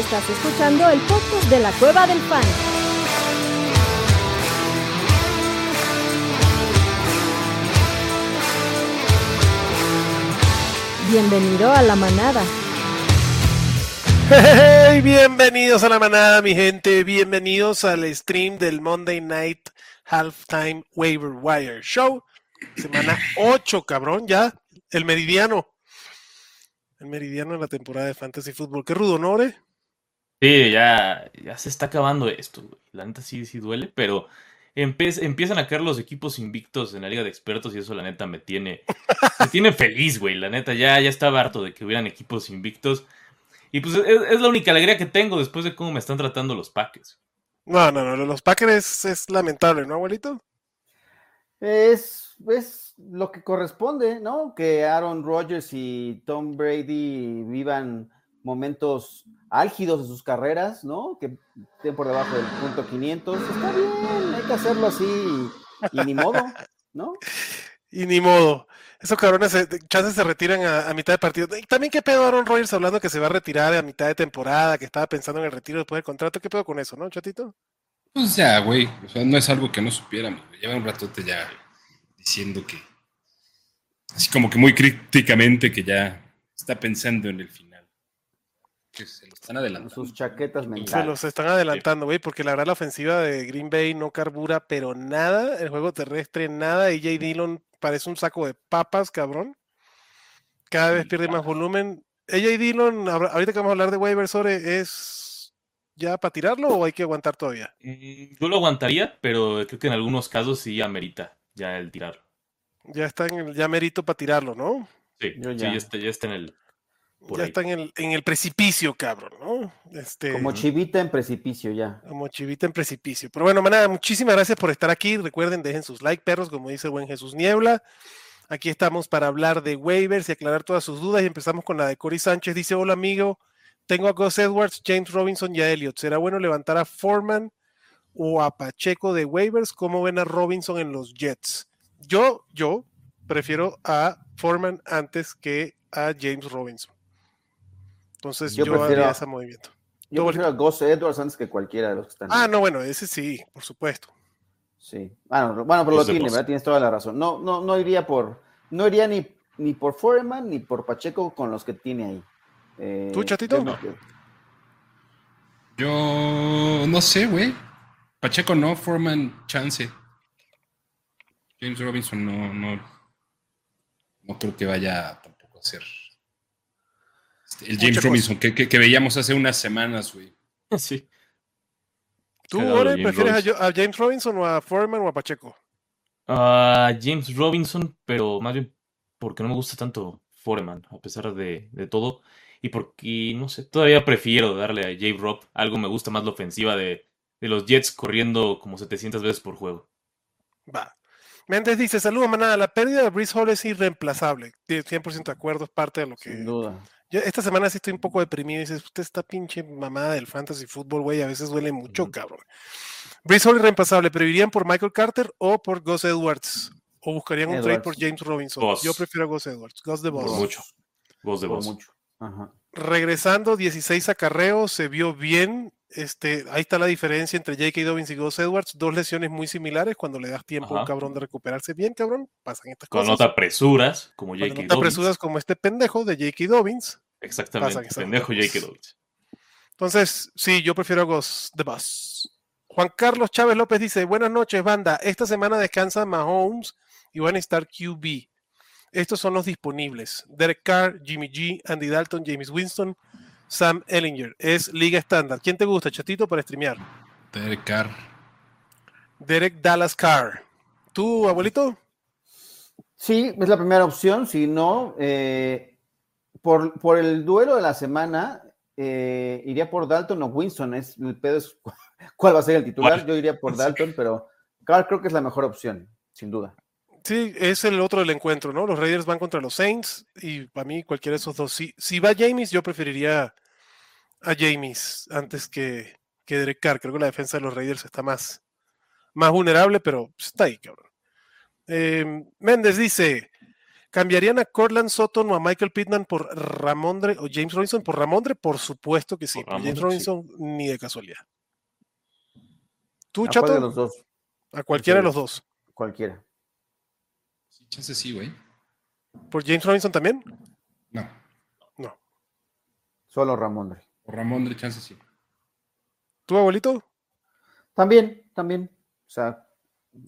Estás escuchando el podcast de la Cueva del Fan. Bienvenido a la manada. Hey, bienvenidos a la manada, mi gente. Bienvenidos al stream del Monday Night Halftime Waiver Wire Show. Semana 8, cabrón, ya. El meridiano. El meridiano de la temporada de Fantasy Football. Qué rudo, ¿no, Ore? Sí, ya, ya se está acabando esto. güey. La neta sí, sí duele, pero empiezan a caer los equipos invictos en la liga de expertos y eso la neta me tiene, me tiene feliz, güey. La neta ya, ya estaba harto de que hubieran equipos invictos. Y pues es, es la única alegría que tengo después de cómo me están tratando los Packers. No, no, no. Los Packers es, es lamentable, ¿no, abuelito? Es, es lo que corresponde, ¿no? Que Aaron Rodgers y Tom Brady vivan momentos álgidos de sus carreras, ¿no? Que estén por debajo del punto 500. Está bien, hay que hacerlo así y, y ni modo, ¿no? Y ni modo. Esos cabrones, eh, chances se retiran a, a mitad de partido. Y también, ¿qué pedo Aaron Rodgers hablando que se va a retirar a mitad de temporada, que estaba pensando en el retiro después del contrato? ¿Qué pedo con eso, no, chatito? Pues ya, güey. O sea, no es algo que no supiéramos. Lleva un ratote ya diciendo que. Así como que muy críticamente que ya está pensando en el final. Que se lo están adelantando. Sus chaquetas Se mentales. los están adelantando, güey, porque la verdad la ofensiva de Green Bay no carbura, pero nada. El juego terrestre, nada. Y J. Dillon parece un saco de papas, cabrón. Cada vez pierde más volumen. AJ Dillon, ahora- ahorita que vamos a hablar de waivers, ¿es ya para tirarlo o hay que aguantar todavía? Mm, Yo lo aguantaría, pero creo que en algunos casos sí amerita ya el tirar. Ya está en el, ya merito para tirarlo, ¿no? Sí, Yo sí, ya. ya está, ya está en el. Por ya ahí. está en el, en el precipicio, cabrón, ¿no? Este, Como chivita en precipicio ya. Como chivita en precipicio. Pero bueno, manada, muchísimas gracias por estar aquí. Recuerden, dejen sus like, perros, como dice el buen Jesús Niebla. Aquí estamos para hablar de waivers y aclarar todas sus dudas. Y empezamos con la de Cory Sánchez. Dice: Hola, amigo. Tengo a Gus Edwards, James Robinson y a Elliott. ¿Será bueno levantar a Foreman o a Pacheco de waivers? ¿Cómo ven a Robinson en los Jets? Yo, yo prefiero a Foreman antes que a James Robinson. Entonces yo, Yo prefiero haría a- ese movimiento. Yo prefiero a Gus Edwards antes que cualquiera de los que están. Ah, ahí. no, bueno, ese sí, por supuesto. Sí. Bueno, bueno pero lo tiene. ¿verdad? Tienes toda la razón. No, no, no iría por, no iría ni, ni por Foreman ni por Pacheco con los que tiene ahí. Eh, ¿Tú, Chatito? No. Yo no sé, güey. Pacheco no, Foreman chance. James Robinson no, no. No creo que vaya tampoco a ser. Este, el James. Robinson que, que- que veíamos hace unas semanas, güey. Sí. ¿Tú, James prefieres a, a James Robinson o a Foreman o a Pacheco? Ah, James Robinson, pero más bien porque no me gusta tanto Foreman, a pesar de, de todo. Y porque, no sé, todavía prefiero darle a J. Rob. Algo me gusta más la ofensiva de, de los Jets corriendo como 700 veces por juego. Va. Méndez dice, saludos, manada. La pérdida de Brice Hall es irreemplazable. Tie- 100% de acuerdo, es parte de lo que... Sin duda. Yo esta semana sí estoy un poco deprimido. Dices, usted está pinche mamada del fantasy fútbol, güey. A veces duele mucho, cabrón. Brice Hall irreemplazable. ¿Pero irían por Michael Carter o por Gus Edwards? ¿O buscarían un trade por. James Robinson? Gus. Yo prefiero a Gus Edwards. Gus de Por Boss. mucho. Voz de Por voz. mucho. Ajá. regresando 16 acarreos, se vio bien. Este, ahí está la diferencia entre J.K. Dobbins y Gus Edwards. Dos lesiones muy similares. Cuando le das tiempo a un cabrón de recuperarse bien, cabrón, pasan estas Cuando no cosas. te apresuras, como J.K. no te Dobbins. apresuras como este pendejo de J.K. Dobbins. Exactamente, pendejo cosas. J.K. Dobbins. Entonces, sí, yo prefiero a Gus de Boss. Juan Carlos Chávez López dice: Buenas noches, banda. Esta semana descansa Mahomes y van a estar QB. Estos son los disponibles: Derek Carr, Jimmy G, Andy Dalton, James Winston, Sam Ellinger. Es liga estándar. ¿Quién te gusta, chatito, para streamear? Derek Carr. Derek Dallas Carr. ¿Tú, abuelito? Sí, es la primera opción. Si no, eh, por, por el duelo de la semana, eh, iría por Dalton o Winston. Es, el pedo es cu- cuál va a ser el titular. ¿Cuál? Yo iría por Sí. Dalton, pero Carr creo que es la mejor opción, sin duda. Sí, es el otro del encuentro, ¿no? Los Raiders van contra los Saints y para mí cualquiera de esos dos. Si, si va James, yo preferiría a James antes que, que Derek Carr. Creo que la defensa de los Raiders está más, más vulnerable, pero está ahí, cabrón. Eh, Méndez dice, ¿Cambiarían a Cortland Sutton o a Michael Pittman por Ramondre o James Robinson? Por Ramondre, por supuesto que sí. James sí. Robinson, ni de casualidad. ¿Tú, ¿A cuál Chato? de los dos? A cualquiera de los dos. Cualquiera. Sí, chance sí, güey. ¿Por James Robinson también? No. No. Solo Ramondre. Por Ramón de chance sí. ¿Tu abuelito? También, también. O sea,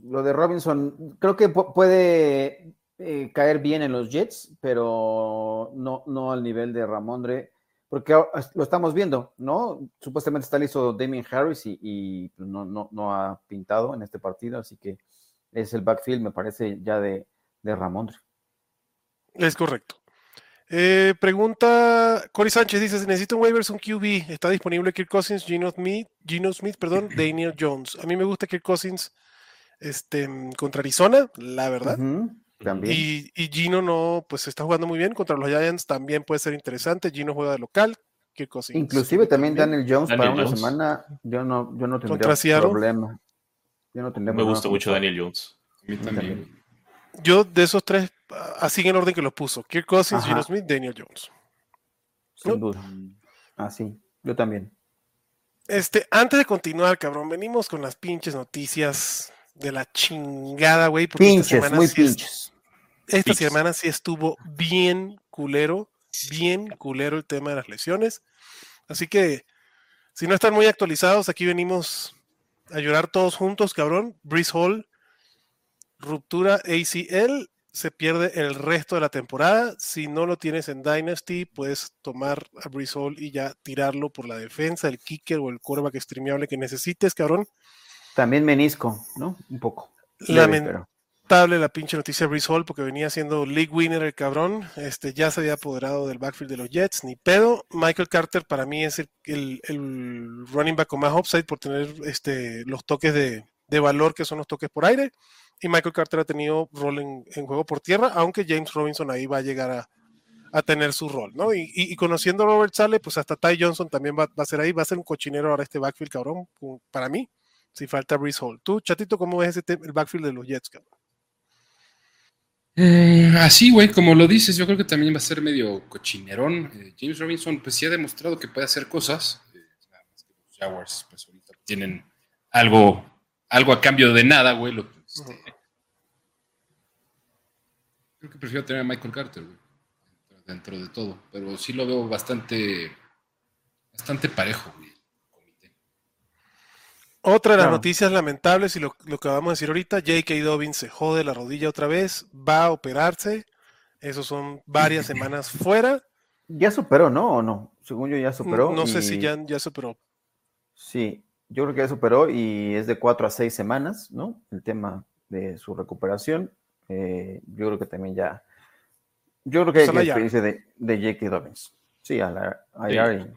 lo de Robinson, creo que pu- puede eh, caer bien en los Jets, pero no, no al nivel de Ramondre, porque lo estamos viendo, ¿no? Supuestamente está listo Damien Harris y, y, no, no, no ha pintado en este partido, así que es el backfield, me parece, ya de, de Ramondre. Es correcto. Eh, pregunta Cory Sánchez dice: si necesito un waivers un QB, está disponible Kirk Cousins, Gino Smith, Gino Smith, perdón, Daniel Jones. A mí me gusta Kirk Cousins este, contra Arizona, la verdad. También. Y, y Gino no, pues está jugando muy bien contra los Giants, también puede ser interesante. Gino juega de local, Kirk Cousins. Inclusive también Daniel Jones Daniel para una Jones. semana, yo no, yo no tendría problema. Yo no tendría Me problema gusta mucho. Daniel Jones. A mí también. también. Yo de esos tres, ah, así en orden que los puso: Kirk Cousins. Gino Smith, Daniel Jones. Sin duda. Así, yo también. Este, antes de continuar, cabrón, venimos con las pinches noticias de la chingada, güey. porque esta Pinches, semana muy sí es- pinches. Esta Pinches. semana sí estuvo bien culero, bien culero el tema de las lesiones. Así que, si no están muy actualizados, aquí venimos a llorar todos juntos, cabrón. Breeze Hall, ruptura ACL, se pierde el resto de la temporada. Si no lo tienes en Dynasty, puedes tomar a Hall y ya tirarlo por la defensa, el kicker o el quarterback streameable que necesites, cabrón. También menisco, ¿no? Un poco. Pero- lamentable la pinche noticia de Hall porque venía siendo league winner el cabrón. Este, ya se había apoderado del backfield de los Jets, ni pedo. Michael Carter para mí es el, el- el running back con más upside por tener este, los toques de, de valor que son los toques por aire. Y Michael Carter ha tenido rol en, juego por tierra, aunque James Robinson ahí va a llegar a, a tener su rol, ¿no? Y, y- conociendo a Robert Sale, pues hasta Ty Johnson también va, a ser ahí, va a ser un cochinero ahora este backfield, cabrón, para mí, si falta Breeze Hall. Tú, Chatito, ¿cómo ves ese te- el backfield de los Jets, cabrón? Mm, así, güey, como lo dices, yo creo que también va a ser medio cochinerón. Eh, James Robinson, pues sí ha demostrado que puede hacer cosas. eh, nada más que los Jaguars, pues ahorita tienen algo, algo a cambio de nada, güey. Este, creo que prefiero tener a Michael Carter, güey, dentro, de todo. Pero sí lo veo bastante, bastante parejo, güey. el comité. Otra de las Claro. noticias lamentables y lo, lo que vamos a decir ahorita, J.K. Dobbins se jode la rodilla otra vez, va a operarse, esos son varias semanas fuera, Ya superó, ¿no? ¿O no? Según yo ya superó. no sé si ya, ya superó. Sí, yo creo que ya superó y es de cuatro a seis semanas, ¿no? El tema de su recuperación. Eh, yo creo que también ya. Yo creo que Pues hay a la experiencia de, de J.K. Dobbins. Sí, a la a Sí. IR.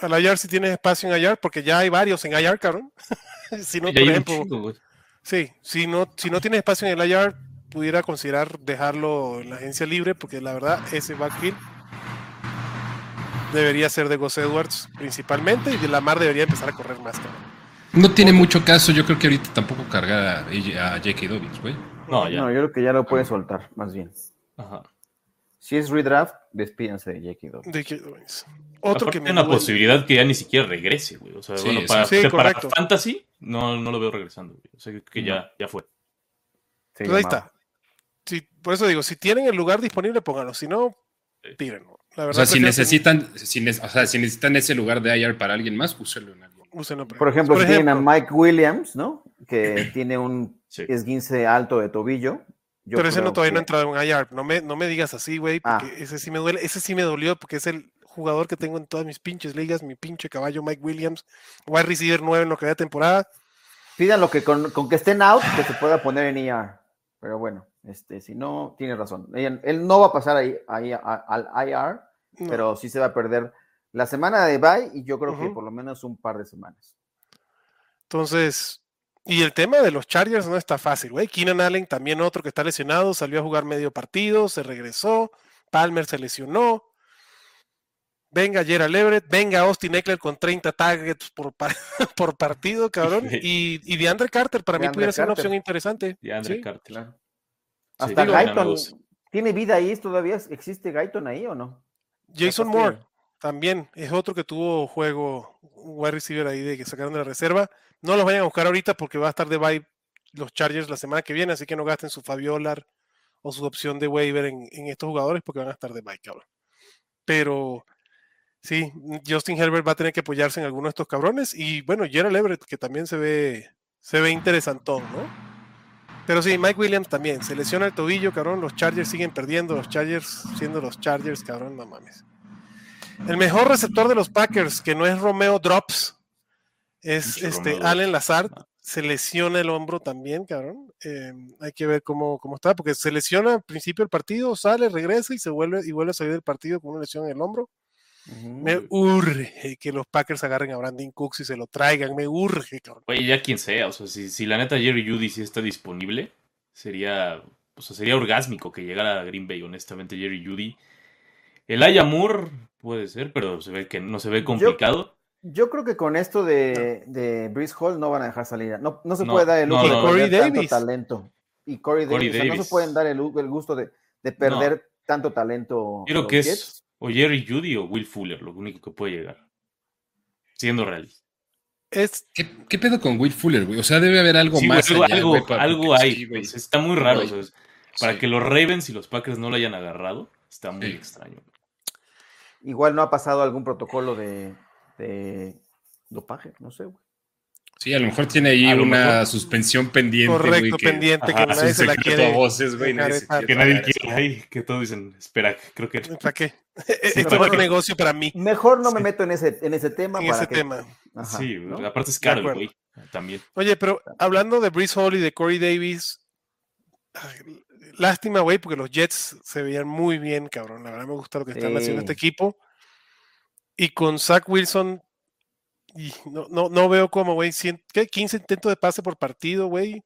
A la IR si tienes espacio en IR, porque ya hay varios en IR, cabrón. si no, por ejemplo, sí, si no, si no tienes espacio en el IR, pudiera considerar dejarlo en la agencia libre, porque la verdad, ese backfield debería ser de Gus Edwards principalmente, y de Lamar debería empezar a correr más, cabrón. No tiene mucho caso, yo creo que ahorita tampoco cargar a, a J.K. Dobbins, güey. No, ya. No, yo creo que ya lo puede soltar, más bien. Ajá. Si es redraft, despídense de J.K. Dobbins. De que- Otro que me una duele. posibilidad que ya ni siquiera regrese, güey. O sea, Sí, bueno, sí. para, Sí, para correcto. Fantasy no, no lo veo regresando, güey. O sea, que ya, ya fue. Se Pues ahí está. Sí, por eso digo, si tienen el lugar disponible, pónganlo. Si no, Sí. tírenlo. La O sea, si necesitan, si, ne- o sea, si necesitan ese lugar de IR para alguien más, úselo en que úsenlo para- Por ejemplo, Por si tienen a Mike Williams, ¿no? Que tiene un Sí. esguince alto de tobillo. yo pero ese no todavía no ha que- entrado en IR. No me, no me digas así, güey, porque Ah. ese sí me duele. Ese sí me dolió porque es el jugador que tengo en todas mis pinches ligas, mi pinche caballo Mike Williams, wide receiver 9 en lo que da temporada. Pidan lo que con, con que estén out, que se pueda poner en IR. Pero bueno, este, si no, tiene razón. Él, él no va a pasar ahí, ahí a- al IR, No. pero sí se va a perder la semana de bye y yo creo que por lo menos un par de semanas. Entonces, y el tema de los Chargers no está fácil, güey. Keenan Allen, también otro que está lesionado, salió a jugar medio partido, se regresó. Palmer se lesionó. Venga Gerald Everett, venga Austin Eckler con 30 targets por, por partido, cabrón. Y, y DeAndre Carter para mí DeAndre pudiera ser una opción interesante. Y Andre Sí. Carter. Hasta Guyton, amigos. ¿Tiene vida ahí? ¿Todavía existe Guyton ahí o no? Jason Moore también es otro que tuvo juego, un wide receiver ahí de que sacaron de la reserva. No los vayan a buscar ahorita porque va a estar de bye los Chargers la semana que viene, así que no gasten su Fabiolar o su opción de waiver en, en estos jugadores porque van a estar de bye, cabrón. Pero sí, Justin Herbert va a tener que apoyarse en alguno de estos cabrones. Y bueno, Gerald Everett, que también se ve, se ve interesantón, ¿no? Pero sí, Mike Williams también. Se lesiona el tobillo, cabrón. Los Chargers siguen perdiendo. Los Chargers siendo los Chargers, cabrón, no mames. El mejor receptor de los Packers, que no es Romeo Drops, es este Romeo Allen. Lazard. Se lesiona el hombro también, cabrón. Eh, hay que ver cómo, cómo está, porque se lesiona al principio del partido, sale, regresa y se vuelve y vuelve a salir del partido con una lesión en el hombro. Me urge que los Packers agarren a Brandon Cooks y se lo traigan. Me urge, cabrón. Oye, ya quien sea, o sea, si, si la neta Jerry Judy sí está disponible, sería, o sea, sería orgásmico que llegara a Green Bay, honestamente, Jerry Judy. El Moore puede ser, pero se ve que no se ve complicado. Yo creo que con esto de, de Breeze Hall no van a dejar salir. No, no se No, puede dar el no, lujo no. de Corey perder tanto talento. Y Corey, Corey Davis. o sea, no se pueden dar el, el gusto de, de perder tanto talento. Yo creo que es Jets. O Jerry Judy o Will Fuller, lo único que puede llegar. Siendo realista. Es, ¿Qué, qué pedo con Will Fuller, güey? O sea, debe haber algo Sí, más. algo, allá, algo, güey, para- algo hay. sí, güey. sea, está muy raro. O para Sí. que los Ravens y los Packers no lo hayan agarrado, está muy Sí. extraño. Igual no ha pasado algún protocolo de, de dopaje, no sé, güey. Sí, a lo mejor tiene ahí A una mejor. suspensión pendiente. correcto, güey, que pendiente, Ajá, que nadie se la quiere. voces, güey. nadie se Que nadie quiere ahí, que todos dicen, espera, creo que ¿Para qué? Sí, Esto es un negocio para mí. Mejor no me meto en ese, en ese tema. En para ese que- tema. Ajá, sí, ¿no? aparte es caro güey. También. Oye, pero hablando de Breeze Hall y de Corey Davis, lástima, güey, porque los Jets se veían muy bien, cabrón. La verdad me gusta lo que están haciendo este equipo. Y con Zach Wilson, y no, no, no veo cómo, güey, cien- ¿qué? 15 intentos de pase por partido, güey.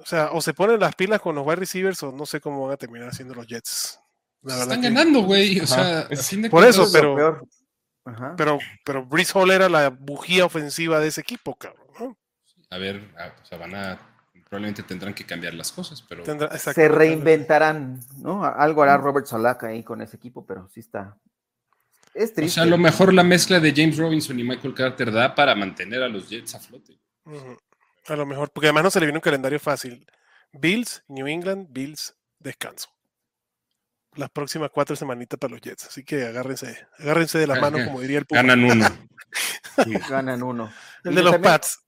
O sea, o se ponen las pilas con los wide receivers o no sé cómo van a terminar haciendo los Jets. La verdad Están que- ganando, güey. O sea, Es- fin de por eso, cuentas, Eso es pero- peor. Ajá. Pero, pero Breeze Hall era la bujía ofensiva de ese equipo, cabrón. ¿no? A ver, a- o sea, van a. Probablemente tendrán que cambiar las cosas, pero. Tendrá- se reinventarán, ¿no? Algo hará Robert Salaka ahí con ese equipo, pero sí está. Es O triste. sea, a lo mejor la mezcla de James Robinson y Michael Carter da para mantener a los Jets a flote. A lo mejor, porque además no se le viene un calendario fácil. Bills, New England, Bills, descanso. Las próximas cuatro semanitas para los Jets. Así que agárrense, agárrense de la mano, como diría el Puma. Ganan uno. Ganan uno. El Y de los también Pats.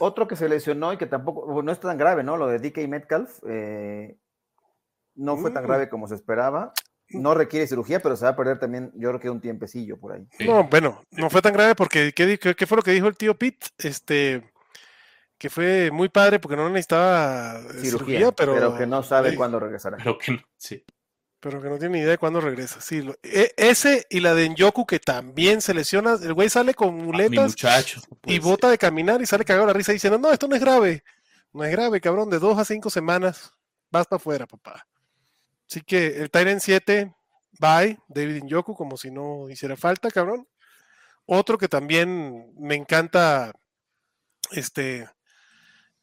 Otro que se lesionó y que tampoco, bueno, no es tan grave, ¿no? Lo de DK Metcalf eh, no fue tan Mm. grave como se esperaba. No requiere cirugía, pero se va a perder también, yo creo que un tiempecillo por ahí. Sí. No, bueno, no fue tan grave porque ¿qué, qué- fue lo que dijo el tío Pete? Este, que fue muy padre porque no necesitaba Cirugía, cirugía, pero, pero, que no sabe sí, cuándo regresará. Pero que no, sí. Pero que no tiene ni idea de cuándo regresa. Sí, lo- e- ese y la de Nyoku que también se lesiona. El güey sale con muletas muchacho. y ser. bota de caminar y sale cagado la risa diciendo, no, esto no es grave. No es grave, cabrón. De dos a cinco semanas vas para afuera, papá. Así que el Tyrant 7, bye, David Njoku, como si no hiciera falta, cabrón. Otro que también me encanta, este,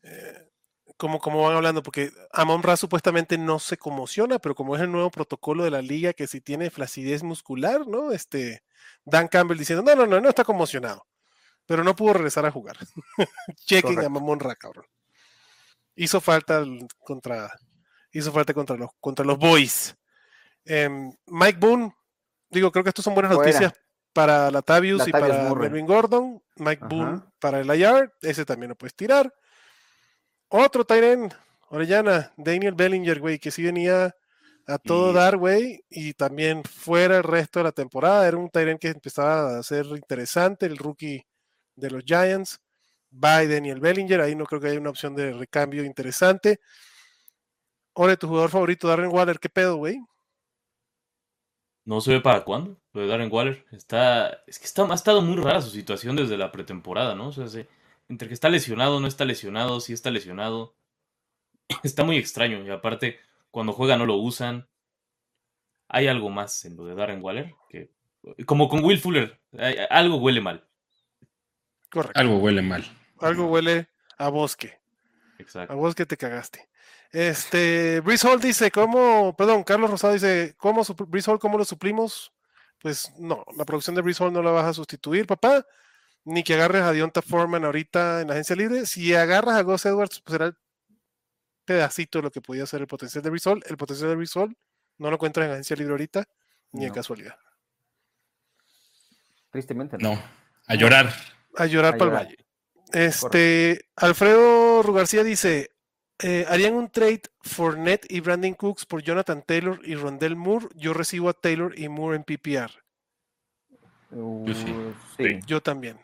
eh, como, como van hablando, porque Amon Ra supuestamente no se conmociona, pero como es el nuevo protocolo de la liga, que si tiene flacidez muscular, ¿no? Este, Dan Campbell diciendo, no, no, no, no está conmocionado pero no pudo regresar a jugar. Chequen a. Mamón Ra, cabrón. Hizo falta contra, hizo falta contra los, contra los boys. Em, Mike Boone, digo, creo que estos son buenas noticias para Latavius y Latavius para Murray. Melvin Gordon. Mike Ajá. Boone para el IR, ese también lo puedes tirar. Otro Tyren, Orellana, Daniel Bellinger, güey, que sí venía a todo Y- dar, güey, y también fuera el resto de la temporada. Era un Tyren que empezaba a ser interesante, el rookie de los Giants. By Daniel Bellinger, ahí no creo que haya una opción de recambio interesante. Ore, tu jugador favorito, Darren Waller, ¿qué pedo, güey? No se ve para cuándo. Lo de Darren Waller. Está. Es que está, ha estado muy rara su situación desde la pretemporada, ¿no? O sea, se- entre que está lesionado, no está lesionado, sí está lesionado. Está muy extraño. Y aparte, cuando juega no lo usan. Hay algo más en lo de Darren Waller. Que, como con Will Fuller. hay- algo huele mal. Correcto. Algo huele mal. Algo huele a bosque. A Exacto. bosque te cagaste. Este, Brice Hall dice, ¿cómo, perdón, Carlos Rosado dice, ¿cómo Brice Hall, cómo lo suplimos? Pues no, la producción de Brice Hall no la vas a sustituir, papá, ni que agarres a Dionta Foreman ahorita en la agencia libre. Si agarras a Gus Edwards, pues será el pedacito de lo que podía ser el potencial de Hall. El potencial de Hall no lo encuentras en la agencia libre ahorita, ni de No. casualidad. Tristemente no. No, a llorar. A llorar para el valle. Este, Alfredo Rugarcía dice, eh, ¿harían un trade Fournette y Brandon Cooks por Jonathan Taylor y Rondell Moore? Yo recibo a Taylor y Moore en PPR. Uh, sí. sí. Yo también.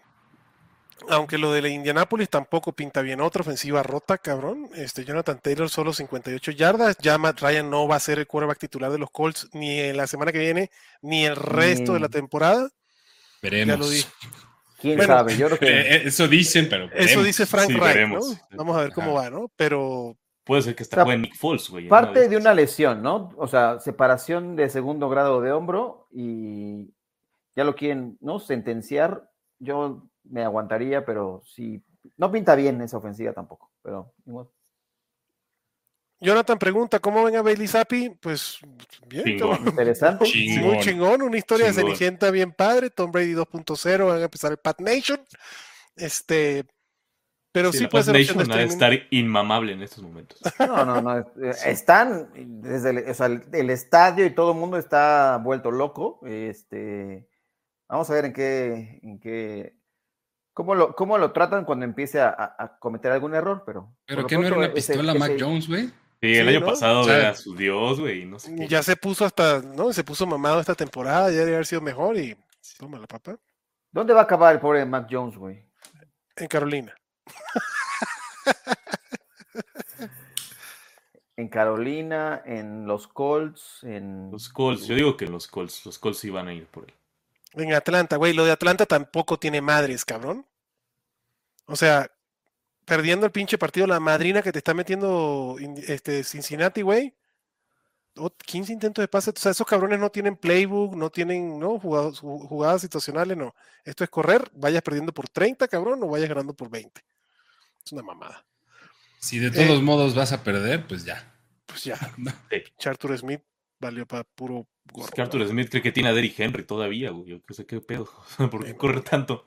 Aunque lo de la Indianapolis tampoco pinta bien. Otra ofensiva rota, cabrón. Este, Jonathan Taylor solo 58 yardas. Ya Matt Ryan no va a ser el quarterback titular de los Colts ni en la semana que viene, ni el resto de la Ni- temporada. Veremos. Ya lo dije. ¿Quién Bueno, sabe? Yo creo que Eh, eh, eso dicen, pero. Eso dice Frank Sí, veremos. ¿no? Vamos a ver cómo Ajá. va, ¿no? Pero Puede ser que hasta O sea, Nick Foles, güey. una parte de una lesión, ¿no? O sea, separación de segundo grado de hombro y ya lo quieren, ¿no? Sentenciar. Yo me aguantaría, pero sí. No pinta bien esa ofensiva tampoco, pero igual. Jonathan pregunta, ¿cómo ven a Bailey Zappi? Pues bien, Chingón. Interesante. Chingón. muy chingón, una historia de Chingón. Cenicienta bien padre, Tom Brady 2.0, van a empezar el Pat Nation. Este, pero sí, Sí, la puede ser de Nation ha de streaming. estar inmamable en estos momentos. No, no, no. eh, Están desde el, o sea, el- el estadio y todo el mundo está vuelto loco. Este, vamos a ver en qué, en qué, cómo lo, cómo lo tratan cuando empiece a, a- a cometer algún error, pero. Pero que no era una ese- pistola Mac ese- Jones, güey. Sí, el Sí, año ¿no? pasado O sea, era su dios, güey, y no sé qué. Ya se puso hasta, ¿no? Se puso mamado esta temporada, ya debería haber sido mejor y toma la papa. ¿Dónde va a acabar el pobre Mac Jones, güey? En Carolina. En Carolina, en los Colts, en. Los Colts, yo digo que los Colts, los Colts sí van a ir por él. En Atlanta, güey. Lo de Atlanta tampoco tiene madres, cabrón. O sea, perdiendo el pinche partido, la madrina que te está metiendo in- este, Cincinnati, güey. Ot- 15 intentos de pase. O sea, esos cabrones no tienen playbook, no tienen ¿no? jugadas, ju- jugadas situacionales, no. Esto es correr, vayas perdiendo por 30, cabrón, o vayas ganando por 20. Es una mamada. Si de Eh. todos modos vas a perder, pues ya. Pues ya, No. pinche Arthur Smith valió para puro Es gorro. que Arthur ¿no? Smith cree que tiene a Derrick Henry todavía, güey. Yo qué sé qué pedo. ¿Por qué corre tanto?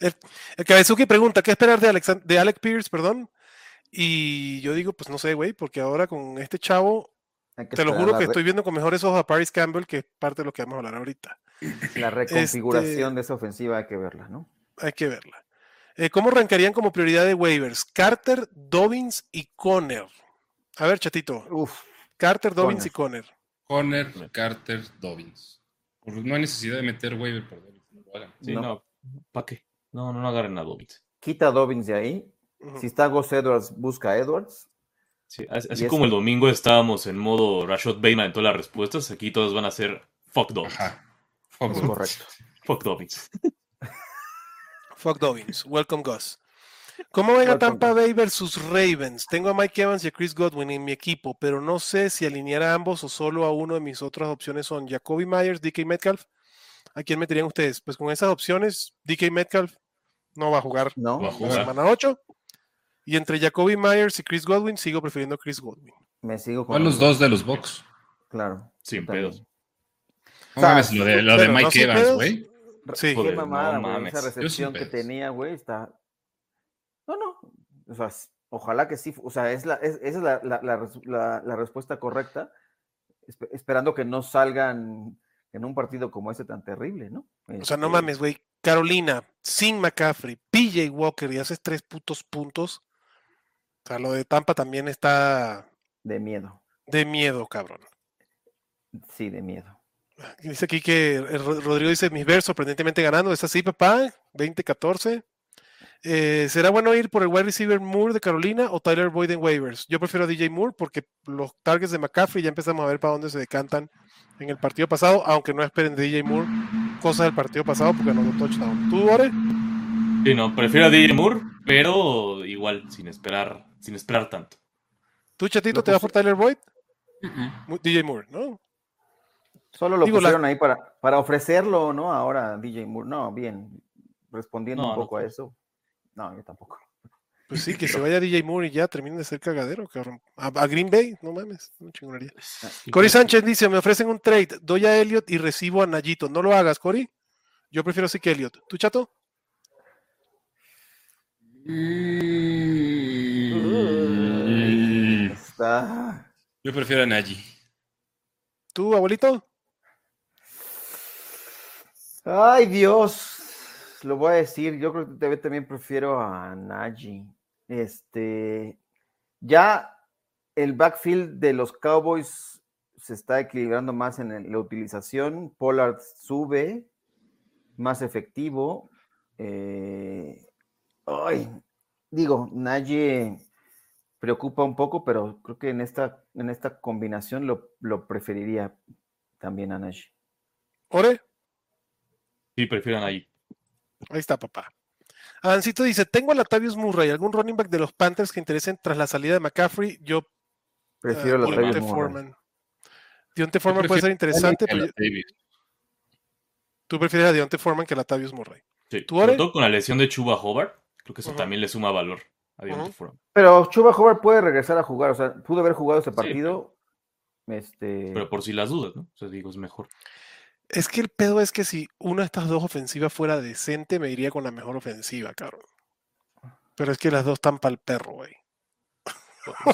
El Kabezuki pregunta, ¿qué esperar de, Alexan- de Alec Pierce, perdón? Y yo digo, pues no sé, güey, porque ahora con este chavo, te lo juro que estoy viendo con mejores ojos a Paris Campbell, que es parte de lo que vamos a hablar ahorita. La reconfiguración Este de esa ofensiva hay que verla, ¿no? Hay que verla. Eh, ¿Cómo arrancarían como prioridad de waivers? Carter, Dobbins y Conner. A ver, chatito. Uf, Carter, Dobbins y Conner. Conner, Carter, Dobbins. Por- No hay necesidad de meter waiver por Dobbins. no lo hagan. Sí, No. no. ¿Para qué? No, no, no agarren a Dobbins. quita a Dobbins de ahí. Si está Gus Edwards, busca a Edwards. Sí, así como el domingo estábamos en modo Rashad Bateman en todas las respuestas, aquí todos van a ser fuck Dobbins. Ajá. Fuck Es Dobbins. correcto. Fuck Dobbins. Fuck Dobbins. Welcome, Gus. ¿Cómo ven a Tampa. Bay versus Ravens? Tengo a Mike Evans y a Chris Godwin en mi equipo, pero no sé si alinear a ambos o solo a uno de mis otras opciones son Jacoby Myers, DK Metcalf. ¿A quién meterían ustedes? Pues con esas opciones, DK Metcalf no va a jugar ¿No? Va a la semana 8. Y entre Jacoby Myers y Chris Godwin, sigo prefiriendo a Chris Godwin. Me sigo con los dos de los box. Claro. Sin pedos. O sea, lo de, lo de no Mike Evans, güey. Sí. Qué mamada, no. Esa recepción que tenía, güey, está. No, no. O sea, ojalá que sí. O sea, es la, es, esa es la, la- la res- la- la respuesta correcta. espe- esperando que no salgan en un partido como ese tan terrible, ¿no? O sea, no Este, mames, güey. Carolina, sin McCaffrey, PJ Walker y haces tres putos puntos. O sea, lo de Tampa también está De miedo. de miedo, cabrón. Sí, de miedo. Dice aquí que Ro- Rodrigo dice, mis Bears sorprendentemente ganando. ¿Es así, papá? 20-14. Eh, ¿Será bueno ir por el wide receiver Moore de Carolina o Tyler Boyd en waivers? Yo prefiero a DJ Moore porque los targets de McCaffrey ya empezamos a ver para dónde se decantan en el partido pasado, aunque no esperen de DJ Moore cosas del partido pasado porque no touchdown. ¿Tú, Ore? Sí, no, prefiero a DJ Moore, pero igual, sin esperar, sin esperar tanto. ¿Tú, Chatito, te vas por Tyler Boyd? Mu- DJ Moore, ¿no? Solo lo Digo, la- pusieron ahí para, para ofrecerlo, ¿no? Ahora DJ Moore. No, bien. Respondiendo No, un no poco a eso. No, yo tampoco. Pues sí, que se vaya DJ Moore y ya termine de ser cagadero, cabrón. A, a Green Bay, no mames, no chingonería. Cory Sánchez dice, me ofrecen un trade, doy a Elliot y recibo a Nayito. No lo hagas, Cory. Yo prefiero sí que Elliot. ¿Tú, chato? Mm, Está. Yo prefiero a Nagy. ¿Tú, abuelito? Ay, Dios. Lo voy a decir. Yo creo que también- también prefiero a Nagy. Este. Ya el backfield de los Cowboys se está equilibrando más en la utilización. Pollard sube, más efectivo. Eh, ay, digo, Nagy preocupa un poco, pero creo que en esta, en esta combinación lo, lo preferiría también a Nagy. ¿Ore? Sí, prefieran ahí. Ahí está, papá. Adancito dice, tengo a Latavius Murray, algún running back de los Panthers que interesen tras la salida de McCaffrey. Yo Prefiero los Dionte Davis Murray. Foreman. Dionte Foreman puede ser interesante, pero tú prefieres a Dionte Foreman que a Latavius Murray. Sí. ¿Tú, Sobre Ore? todo con la lesión de Chuba Hobart, creo que eso también le suma valor a Deontay Ujú. Foreman. Pero Chuba Hobart puede regresar a jugar, o sea, pudo haber jugado ese partido. Este, Pero por si las dudas, ¿no? O sea, digo, es mejor. Es que el pedo es que si una de estas dos ofensivas fuera decente, me iría con la mejor ofensiva, cabrón. Pero es que las dos están para el perro, güey.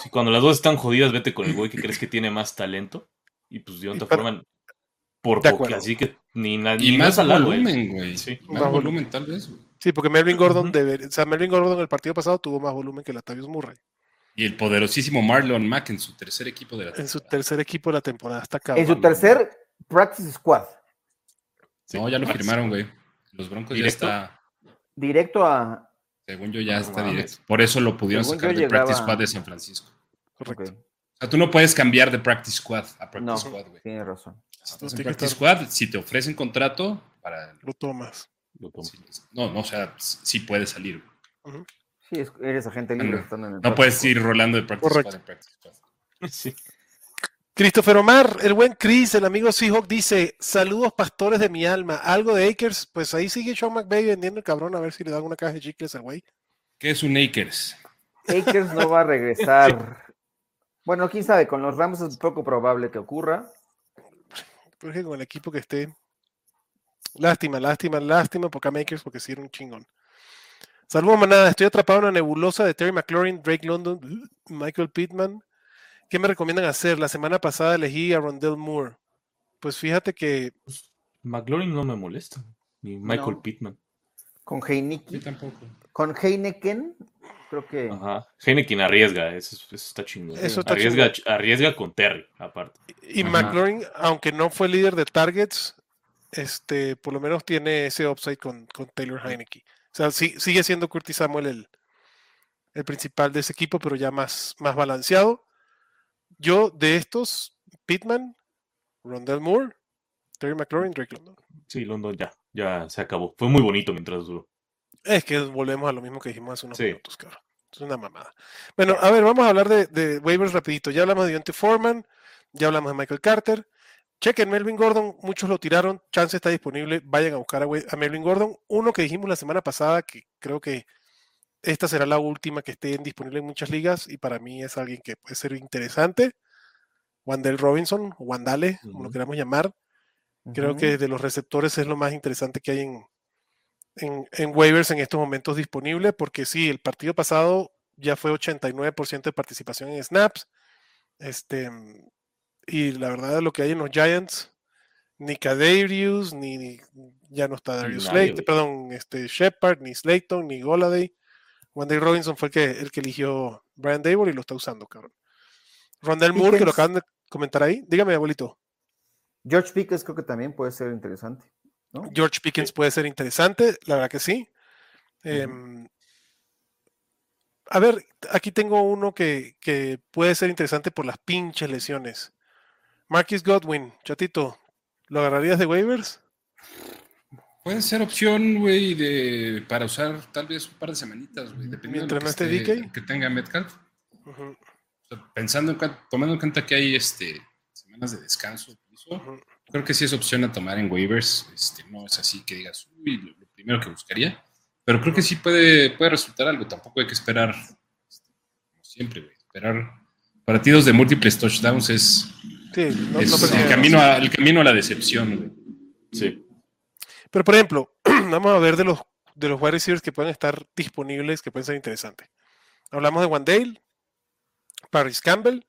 Si cuando las dos están jodidas, vete con el güey que crees que tiene más talento. Y pues Deontay pero- Foreman, por De poco, acuerdo. así que ni, na- Y ni más güey. volumen, güey. Sí. Más Más volumen, tal vez. Sí, porque Melvin Gordon, deber- o sea, Melvin Gordon el partido pasado tuvo más volumen que Latavius Murray. Y el poderosísimo Marlon Mack en su tercer equipo de la En su temporada. tercer equipo de la temporada. Está cabrón. en su tercer practice squad, No, ya lo firmaron, güey. Los Broncos ¿Directo? ya está. directo a. Según yo, ya No está directo. Por eso lo pudieron Según sacar de Practice Squad de San Francisco. Correcto. O sea, tú no puedes cambiar de Practice Squad a Practice No. Squad, güey. Tiene razón. Si estás en Practice Squad, si te ofrecen contrato, para. Lo tomas. Lo tomo. sí, No, no, o sea, sí puedes salir. güey. Sí, es- eres agente libre. No, estando en el No puedes ir rolando de Practice Correcto. Squad en Practice Squad. Sí. Christopher Omar, el buen Chris, el amigo Seahawk, dice: Saludos, pastores de mi alma. Algo de Akers, pues ahí sigue Sean McVay vendiendo el cabrón a ver si le dan una caja de chicles al güey. ¿Qué es un Akers? Akers no va a regresar. Bueno, quién sabe, con los Rams es poco probable que ocurra. Pero es que con el equipo que esté. Lástima, lástima, lástima por Cam Akers, porque sí era un chingón. Saludos, manada. Estoy atrapado en una nebulosa de Terry McLaurin, Drake London, Michael Pittman. ¿Qué me recomiendan hacer? La semana pasada elegí a Rondell Moore. Pues fíjate que McLaurin no me molesta. Ni Michael No. Pittman. Con Yo Heineken, tampoco. con Heineken, creo que Ajá. Heineken arriesga, eso, eso está chingón. Eso está arriesga, arriesga con Terry, aparte. Y Ajá. McLaurin, aunque no fue líder de targets, este, por lo menos tiene ese upside con, con Taylor Heineke. O sea, sí- sigue siendo Curtis Samuel el, el principal de ese equipo, pero ya más, más balanceado. Yo, de estos, Pittman, Rondell Moore, Terry McLaurin, Drake London. Sí, London ya, ya se acabó. Fue muy bonito mientras duró. Es que volvemos a lo mismo que dijimos hace unos Sí. minutos, cabrón. Es una mamada. Bueno, a ver, vamos a hablar de, de waivers rapidito. Ya hablamos de Dionte Foreman, ya hablamos de Michael Carter. Chequen Melvin Gordon, muchos lo tiraron, chance está disponible, vayan a buscar a, a Melvin Gordon. Uno que dijimos la semana pasada, que creo que esta será la última que esté disponible en muchas ligas y para mí es alguien que puede ser interesante. Wandel Robinson, Wandale, como lo queramos llamar. Creo que de los receptores es lo más interesante que hay en, en, en waivers en estos momentos disponible, porque sí, el partido pasado ya fue 89% de participación en snaps. Este, y la verdad, lo que hay en los Giants, ni Kadarius, ni, ni- ya no está Darius Slate, perdón, este Shepard, ni Slayton, ni Goladay. Wendell Robinson fue el que, el que eligió Brian Dable y lo está usando, cabrón. Rondell Moore, que lo acaban de comentar ahí. Dígame, abuelito. George Pickens creo que también puede ser interesante. ¿no? George Pickens puede ser interesante, la verdad que sí. Em, a ver, aquí tengo uno que, que puede ser interesante por las pinches lesiones. Marquis Godwin, chatito, ¿lo agarrarías de waivers? Puede ser opción, güey, de, para usar tal vez un par de semanitas, güey, dependiendo de lo que, esté que tenga Metcalf. O sea, pensando en tomando en cuenta que hay este, semanas de descanso, eso, ujú. creo que sí es opción a tomar en waivers. Este, no es así que digas, uy, lo, lo primero que buscaría. Pero creo que sí puede, puede resultar algo. Tampoco hay que esperar, como siempre, güey. Esperar partidos de múltiples touchdowns es, Sí, no, es no el, camino a, el camino a la decepción, güey. Sí. Pero por ejemplo, vamos a ver de los de los wide receivers que pueden estar disponibles, que pueden ser interesantes. Hablamos de Wandale, Paris Campbell,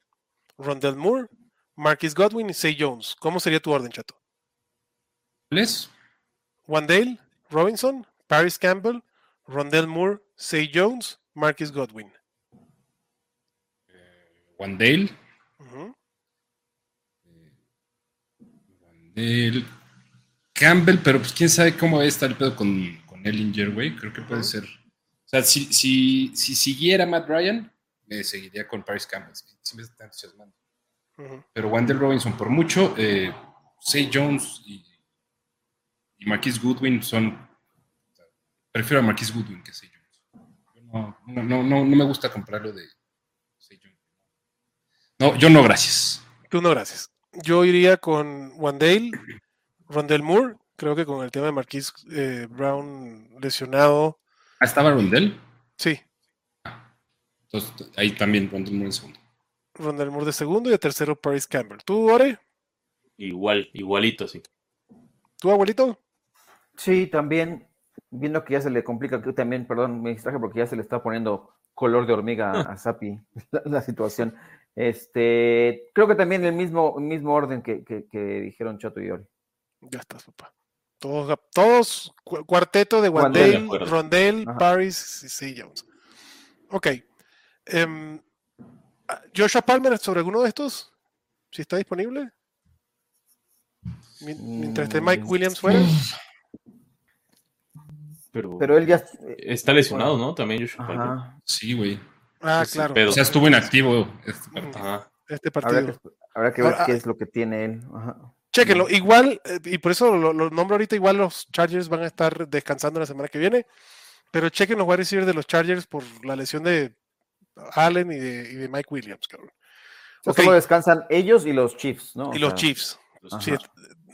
Rondell Moore, Marquis Godwin y Say Jones. ¿Cómo sería tu orden, chato? ¿Cuál es? Wandale, Robinson, Paris Campbell, Rondell Moore, Say Jones, Marquis Godwin. Wandale. Ujú. Wandale. Campbell, pero pues quién sabe cómo está el pedo con, con Ellinger, güey. Creo que puede ser. O sea, si, si, si siguiera Matt Ryan, me seguiría con Paris Campbell. Sí, sí me está entusiasmando. Pero Wandale Robinson, por mucho, eh, Say Jones y, y Marquis Goodwin son. Prefiero a Marquis Goodwin que Say Jones. Yo No, no, no, no, no me gusta comprarlo de Say Jones. No, yo no, gracias. Tú no, gracias. Yo iría con Wandale, Rondell Moore. Creo que con el tema de Marquis eh, Brown lesionado. Ah, estaba Rondell. Sí, Entonces, ahí también Rondell Moore en segundo. Rondell Moore de segundo y de tercero Paris Campbell. ¿Tú, Ore? Igual, igualito, sí. ¿Tú, abuelito? Sí, también, viendo que ya se le complica, que también, perdón, me distraje porque ya se le está poniendo color de hormiga a, a Sapi la, la situación. Este, creo que también el mismo, el mismo orden que, que- que dijeron Chato y Ori. Ya estás, papá. Todos, todos cu- cuarteto de Wandale. Rondell, Ajá. Paris y C. Jones. Ok. Em, ah, Joshua Palmer sobre alguno de estos, si está disponible. Mi- Mientras esté Mike Mm, Williams fuera. Pero, Pero él ya. está lesionado, ¿no? También Joshua Palmer. Sí, güey. Ah, claro. pedo. O sea, estuvo inactivo. este partido. Ajá. Este Habrá partido. que, habrá que ver Ah, qué ah. es lo que tiene él. Ajá. Chéquenlo, igual, eh, y por eso lo, lo nombro ahorita, igual los Chargers van a estar descansando la semana que viene, pero chequen los wide receivers de los Chargers por la lesión de Allen y de, y de Mike Williams, cabrón. O sea, solo descansan ellos y los Chiefs, ¿no? O y los sea, Chiefs. Sí,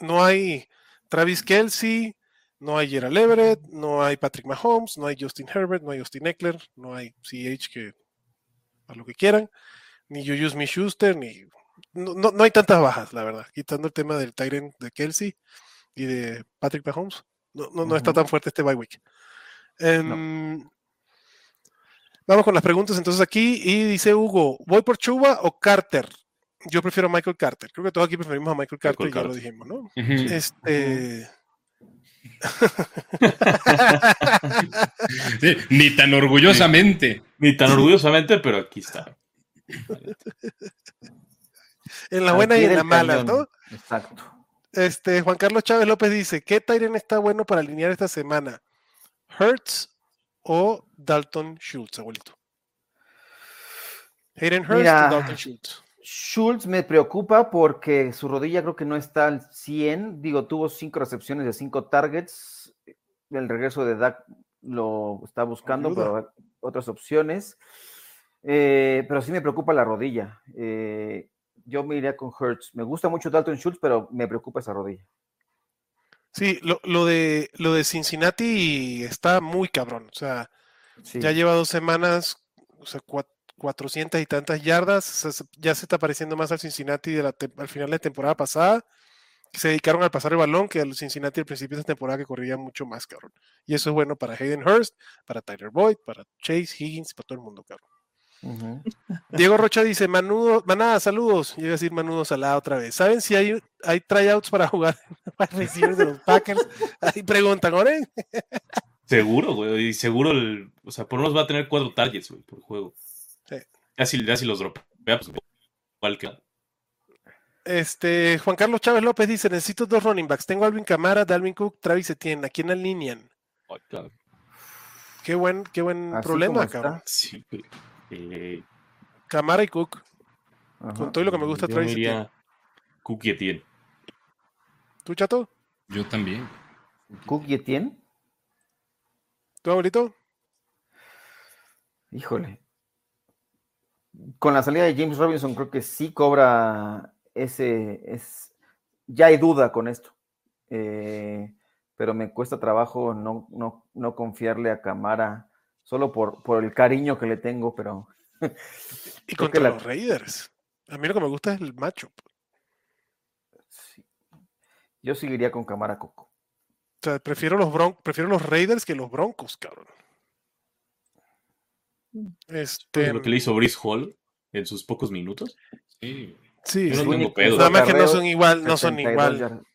no hay Travis Kelsey, no hay Gerald Everett, no hay Patrick Mahomes, no hay Justin Herbert, no hay Austin Eckler, no hay CH que a lo que quieran, ni Juju Smith Schuster, ni no, no, no hay tantas bajas, la verdad, quitando el tema del Tyrant de Kelsey y de Patrick Mahomes. No, no, no está tan fuerte este bye week. Em, Vamos con las preguntas entonces aquí. Y dice Hugo, ¿voy por Chuba o Carter? Yo prefiero a Michael Carter. Creo que todos aquí preferimos a Michael Carter, Michael ya lo dijimos, ¿no? Este. Sí, ni tan orgullosamente. Ni tan orgullosamente, pero aquí está. en la buena y en la mala. ¿no? Exacto. Este, Juan Carlos Chávez López dice: ¿Qué Tyren está bueno para alinear esta semana? ¿Hertz o Dalton Schultz, abuelito? Hayden Hurst Mira. o Dalton Schultz. Schultz me preocupa porque su rodilla creo que no está al 100. Digo, tuvo cinco recepciones de cinco targets. El regreso de Dak lo está buscando, Ayuda. pero hay otras opciones. Eh, pero sí me preocupa la rodilla. Eh, yo me iría con Hertz. Me gusta mucho Dalton Schultz, pero me preocupa esa rodilla. Sí, lo, lo de, lo de Cincinnati está muy cabrón. O sea, Sí. ya lleva dos semanas, o sea, cua- 400 y tantas yardas. o sea, se- ya se está pareciendo más al Cincinnati de la al final de temporada pasada, que se dedicaron al pasar el balón, que al Cincinnati al principio de esta temporada que corría mucho más, cabrón. Y eso es bueno para Hayden Hurst, para Tyler Boyd, para Chase Higgins, para todo el mundo, cabrón. Diego Rocha dice, Manudo, Manada, saludos. Yo iba a decir Manudo Salada otra vez. ¿Saben si hay, hay tryouts para jugar para receivers de los Packers? Ahí preguntan, ¿ahora? Seguro, güey. Y seguro, el, o sea, por lo menos va a tener cuatro targets, güey, por juego. Sí. Ya si, ya si los dropea, pues igual que. Este, Juan Carlos Chávez López dice, necesito dos running backs. Tengo a Alvin Camara, Dalvin Cook, Travis Etienne. ¿A quién alinean? Claro. Qué buen, qué buen Así problema, cabrón. Sí, güey. Eh, Camara y Cook. Ajá. Con todo y lo que me gusta yo Travis Etienne. iría Cookie Etienne. ¿Tú, Chato? Yo también. Cook y Etienne. ¿Tú, abuelito? Híjole. Con la salida de James Robinson, creo que sí cobra ese. Es, ya hay duda con esto. Eh, pero me cuesta trabajo no, no, no confiarle a Camara, solo por, por el cariño que le tengo, pero Y contra la- los Raiders. A mí lo que me gusta es el macho. sí. yo seguiría con Camara Coco. O sea, prefiero los bron prefiero los Raiders que los Broncos, cabrón. Este, Lo que le hizo Brice Hall en sus pocos minutos. Sí, sí, Yo no sí. tengo pedo. Nada más que no son igual, no son 72 igual.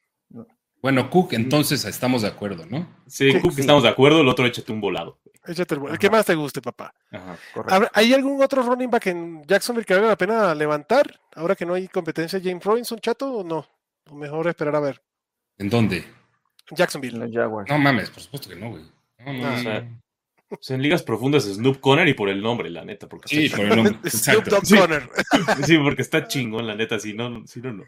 Bueno, Cook, entonces estamos de acuerdo, ¿no? Sí, Cook, sí. estamos de acuerdo, el otro échate un volado. Échate el, el Ajá. que más te guste, papá. Ajá. Correcto. ¿Habrá- ¿Hay algún otro running back en Jacksonville que valga la pena levantar? Ahora que no hay competencia, James Robinson, chato, o no? O mejor esperar a ver. ¿En dónde? Jacksonville. Los Jaguars. No mames, por supuesto que no, güey. No, no, Ah, no, o sea, no. O sea, en ligas profundas Snoop Conner y por el nombre, la neta. Porque Sí, está por el nombre. Snoop Exacto. Dogg Sí. Conner. Sí, porque está chingón, la neta. Si no, si no, no.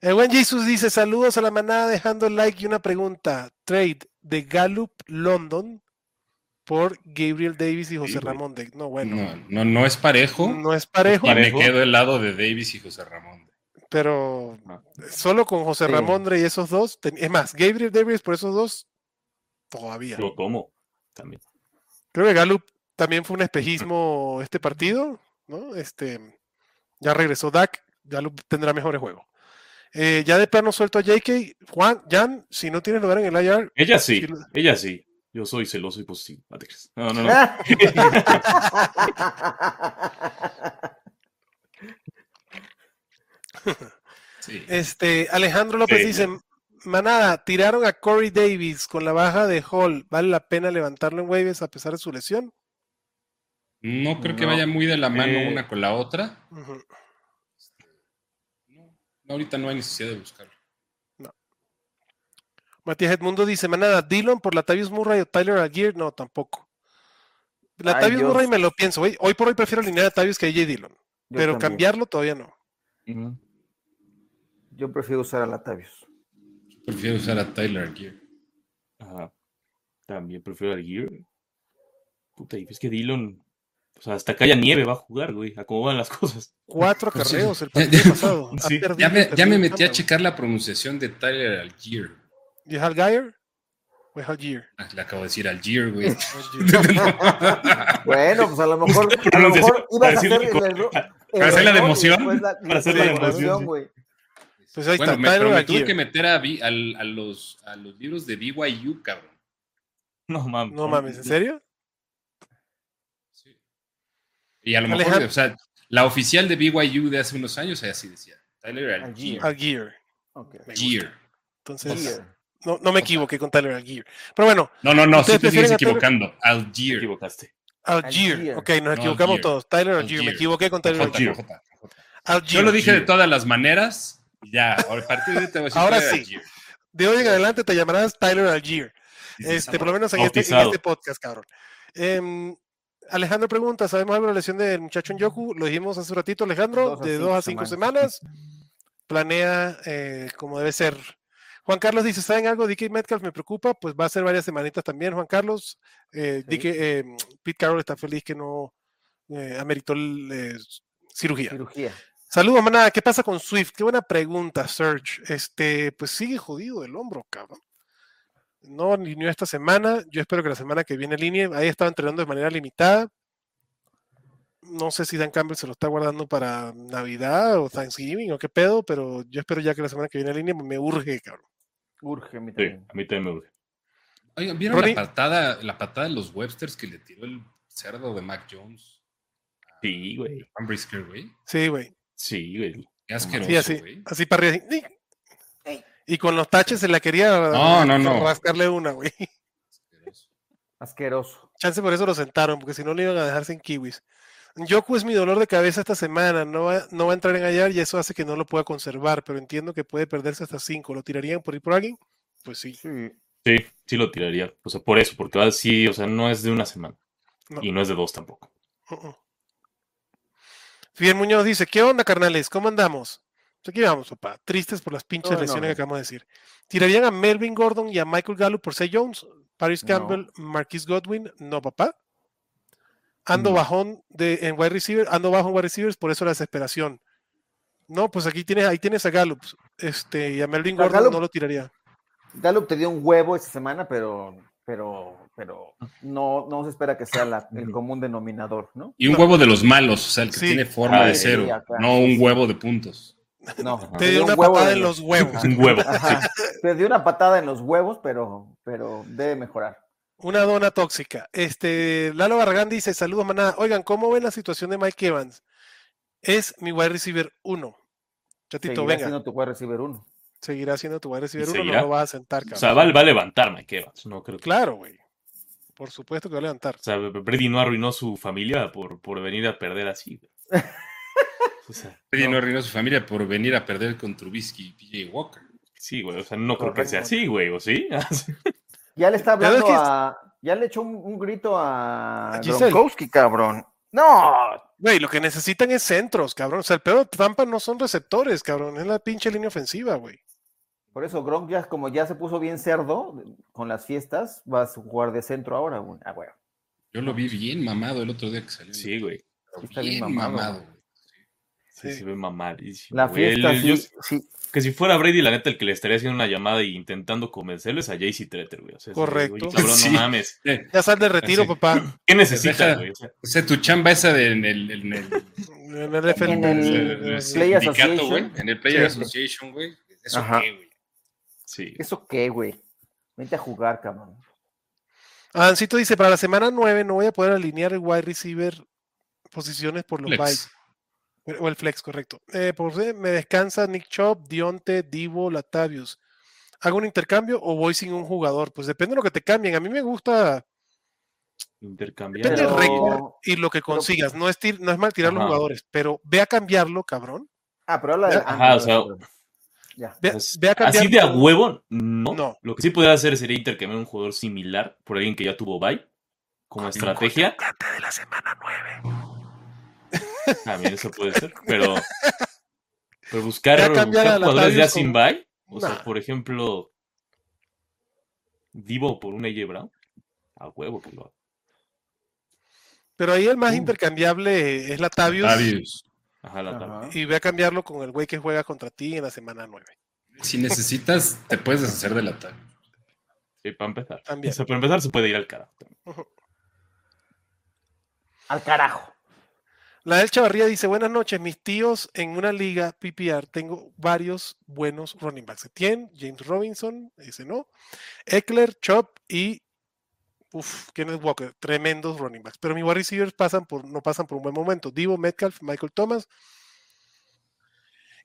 El buen Jesus dice: Saludos a la manada, dejando like y una pregunta. Trade de Gallup London por Gabriel Davis y José Sí. Ramón. De... No, bueno, No, no, no es parejo. no es parejo, Y me quedo del lado de Davis y José Ramón. pero No. solo con José Sí. Ramondre y esos dos. ten- Es más, Gabriel Davis por esos dos, todavía. Lo tomo también. Creo que Gallup también fue un espejismo este partido, ¿no? Este, ya regresó Dak, Gallup tendrá mejores juegos. Eh, ya de plano suelto a JK, Juan, Jan, si no tienes lugar en el IR, Ella sí, lo- ella sí. Yo soy celoso y positivo. No, no, no. Sí. este, Alejandro López Sí, dice, Manada, tiraron a Corey Davis con la baja de Hall, ¿vale la pena levantarlo en waivers a pesar de su lesión? No creo que vaya muy de la mano Eh. una con la otra. Ujú. No, ahorita no hay necesidad de buscarlo. Matías Edmundo dice, Manada, Dillon por Latavius Murray o Tyler Aguirre, no, tampoco. Latavius. Murray me lo pienso, hoy, hoy por hoy prefiero alinear a Latavius que a J. Dillon, Yo pero también. cambiarlo todavía no. Yo prefiero usar a Latavius. Prefiero usar a Tyler Gear. Ajá. También prefiero al Gear. Puta, y es que Dillon. O sea, hasta que haya nieve va a jugar, güey. A cómo van las cosas. Cuatro Pues sí. carreos el Ya- partido pasado. Ha Sí. perdido Ya me, ya metí a checar la pronunciación de Tyler Algier. ¿Y es Algier? ¿O es Algier? Ah, Le acabo de decir Algier, güey. Bueno, pues a lo mejor, a lo mejor ibas a hacer el el ¿Para hacer la de emoción? la- Para hacer la de emoción, sí. güey. Pues ahí bueno, está, me, pero me tuve que meter a, a los, a los libros de BYU, cabrón. No mames. No mames, ¿en serio? Sí. Y a lo mejor, Alejandro- o sea, la oficial de BYU de hace unos años así decía. Tyler Algier. Algier. Algier. Ok. Algier. Entonces, no, no me equivoqué con Tyler Algier. Pero bueno, No, no, no, ¿Ustedes sí te sigues equivocando. Te Algier. equivocaste. Algier. Ok, nos No, equivocamos todos. Tyler Algier. Me equivoqué con Tyler Algier. Yo lo dije de todas las maneras. Ya, ahora a partir de te voy a decir Ahora sí. De hoy en adelante te llamarás Tyler Algier. Este, por lo menos en este, en este podcast, cabrón. Em, Alejandro pregunta, ¿sabemos algo de la lesión del muchacho en Yoku? Lo dijimos hace un ratito, Alejandro, Dos de dos a cinco semanas. Planea eh, como debe ser. Juan Carlos dice, ¿saben algo? DK Metcalf me preocupa, pues va a ser varias semanitas también, Juan Carlos. Eh, Sí. DK, eh, Pete Carroll está feliz que no eh, ameritó el, cirugía. Cirugía. Saludos, manada. ¿Qué pasa con Swift? Qué buena pregunta, Serge. Este, pues sigue jodido el hombro, cabrón. No alineó esta semana. Yo espero que la semana que viene alinee. Ahí estaba entrenando de manera limitada. No sé si Dan Campbell se lo está guardando para Navidad o Thanksgiving o qué pedo, pero yo espero ya que la semana que viene alinee. Me urge, cabrón. Urge a mí Sí, también. a mí también me urge. Oigan, ¿vieron Ronnie- la patada, la patada de los Websters que le tiró el cerdo de Mac Jones? Sí, güey. Güey. Sí, güey. Sí, güey. Qué asqueroso, Sí, así. güey. Así para arriba. así. Y con los taches se la quería No, no, no. rascarle una, güey. Asqueroso. Asqueroso. Chance por eso lo sentaron, porque si no le iban a dejar sin kiwis. Yoku es mi dolor de cabeza esta semana, no va, no va a entrar en hallar y eso hace que no lo pueda conservar, pero entiendo que puede perderse hasta 5. ¿Lo tirarían por ir por alguien? Pues sí. Sí. Sí, sí lo tiraría. O sea, por eso, porque va así, o sea, no es de una semana. No. Y no es de dos tampoco. Uh-uh. Fidel Muñoz dice, ¿qué onda, carnales? ¿Cómo andamos? Aquí vamos, papá. Tristes por las pinches lesiones que acabamos de decir. ¿Tirarían a Melvin Gordon y a Michael Gallup por Say Jones? Paris No. Campbell, Marquis Godwin, no, papá. Ando No. bajón de, en wide receiver, ando bajo en wide receivers, por eso la desesperación. No, pues aquí tienes, ahí tienes a Gallup, este, y a Melvin Gordon Gallup- no lo tiraría. Gallup te dio un huevo esta semana, pero, pero, pero no, no se espera que sea la- el común denominador, ¿no? Y un huevo de los malos, o sea, el que Sí. tiene forma Ah, de cero, acá. no un huevo de puntos. No, Te dio una un patada de en los huevos. Un huevo. Ajá, te dio una patada en los huevos, pero, pero debe mejorar. Una dona tóxica. Este, Lalo Barragán dice, saludos manada. Oigan, ¿cómo ven la situación de Mike Evans? Es mi wide receiver 1. Chatito, Seguirá venga. siendo tu wide receiver uno. Seguirá siendo tu wide receiver ¿Y 1, no lo vas a sentar, O cabrón. sea, va, va a levantar Mike Evans, no creo que. Claro, güey. Por supuesto que va a levantar. O sea, Brady no arruinó su familia por, por venir a perder así. güey. O sea, Nadie no arruinó a su familia por venir a perder con Trubisky y PJ Walker. sí, güey. O sea, no creo que sea así, güey. ¿O sí? Ya le está hablando a. Ya le echó un, un grito a. Gronkowski, cabrón. No, Güey, lo que necesitan es centros, cabrón. O sea, el peor de Tampa no son receptores, cabrón. Es la pinche línea ofensiva, güey. Por eso Gronk ya como ya se puso bien cerdo con las fiestas, va a jugar de centro ahora, güey. Ah, bueno. Yo lo vi bien mamado el otro día que salió. Sí, güey. Pero Sí está bien mamado, güey. Sí, Sí. se ve mamadísimo. La güey. fiesta El- sí, yo- sí. que si fuera Brady, la neta, el que le estaría haciendo una llamada e intentando convencerlo es a JC Treter, güey. O sea, ese güey, Correcto. oye, cabrón, Sí. no mames. Eh, Ya sal de retiro, papá. ¿Qué necesitas, Deja- güey? O sea, O sea, tu chamba esa de, en el, en el, En el FL. En el- en el Play Association. güey, en el Player Sí. Association, güey. ¿Eso Ajá. qué, güey? sí. ¿Eso qué, güey? Vente a jugar, cabrón. Ancito dice, para la semana 9 no voy a poder alinear el wide receiver posiciones por los bytes. O el flex, correcto. Eh, por si me descansa Nick Chop, Dionte, Divo, Latavius. ¿Hago un intercambio o voy sin un jugador? Pues depende de lo que te cambien. A mí me gusta, Intercambiar. depende del récord y lo que consigas. No es, tir- no es mal tirar los jugadores, pero ve a cambiarlo, cabrón. Ah, pero habla de. Ah, Ajá, o sea, Ya. Ve, Pues, ve a cambiar. Así de a huevo, no. No. Lo que sí podría hacer sería intercambiar un jugador similar por alguien que ya tuvo bye como estrategia. de la semana 9. También eso puede ser, pero, pero buscar, buscar a jugadores ya Latavius sin con- bye. O Nah. sea, por ejemplo, Divo por un AJ Brown. A huevo que lo haga. Pero ahí el más Uh. intercambiable es Latavius. Latavius. Ajá, la. Ajá. Y ve a cambiarlo con el güey que juega contra ti en la semana 9. Si necesitas, te puedes deshacer del ataque. Sí, para empezar. También. O sea, para empezar se puede ir al carajo. Al carajo. La del Chavarría dice, buenas noches, mis tíos en una liga PPR tengo varios buenos running backs. Etienne, James Robinson, ese no, Eckler, Chop y uf, Kenneth Walker, tremendos running backs. Pero mis wide receivers pasan por, no pasan por un buen momento. Divo, Metcalf, Michael Thomas,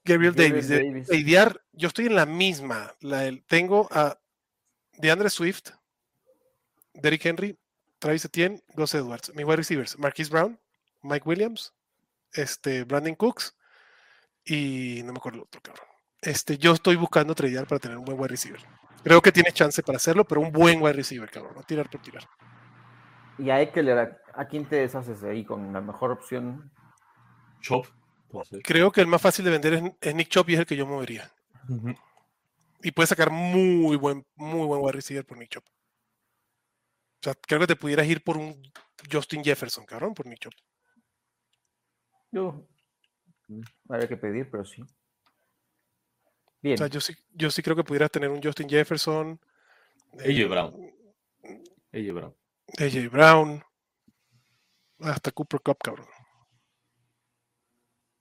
Gabriel Gabriel Davis. De Davis. yo estoy en la misma. La del- tengo a DeAndre Swift, Derrick Henry, Travis Etienne, Gus Edwards. Mis wide receivers, Marquise Brown, Mike Williams, este, Brandon Cooks y no me acuerdo el otro, cabrón. Este, yo estoy buscando tradear para tener un buen wide receiver. Creo que tienes chance para hacerlo, pero un buen wide receiver, cabrón. No tirar por tirar. Y a Eckler, ¿a, a quién te deshaces de ahí con la mejor opción? Chop. Creo que el más fácil de vender es, es Nick Chop y es el que yo movería. Y puedes sacar muy buen, muy buen wide receiver por Nick Chop. O sea, creo que te pudieras ir por un Justin Jefferson, cabrón, por Nick Chop. Yo. Habría que pedir, pero sí. Bien. O sea, yo sí, yo sí creo que pudieras tener un Justin Jefferson. AJ eh, Brown. AJ Brown. AJ Brown. Hasta Cooper Cup, cabrón.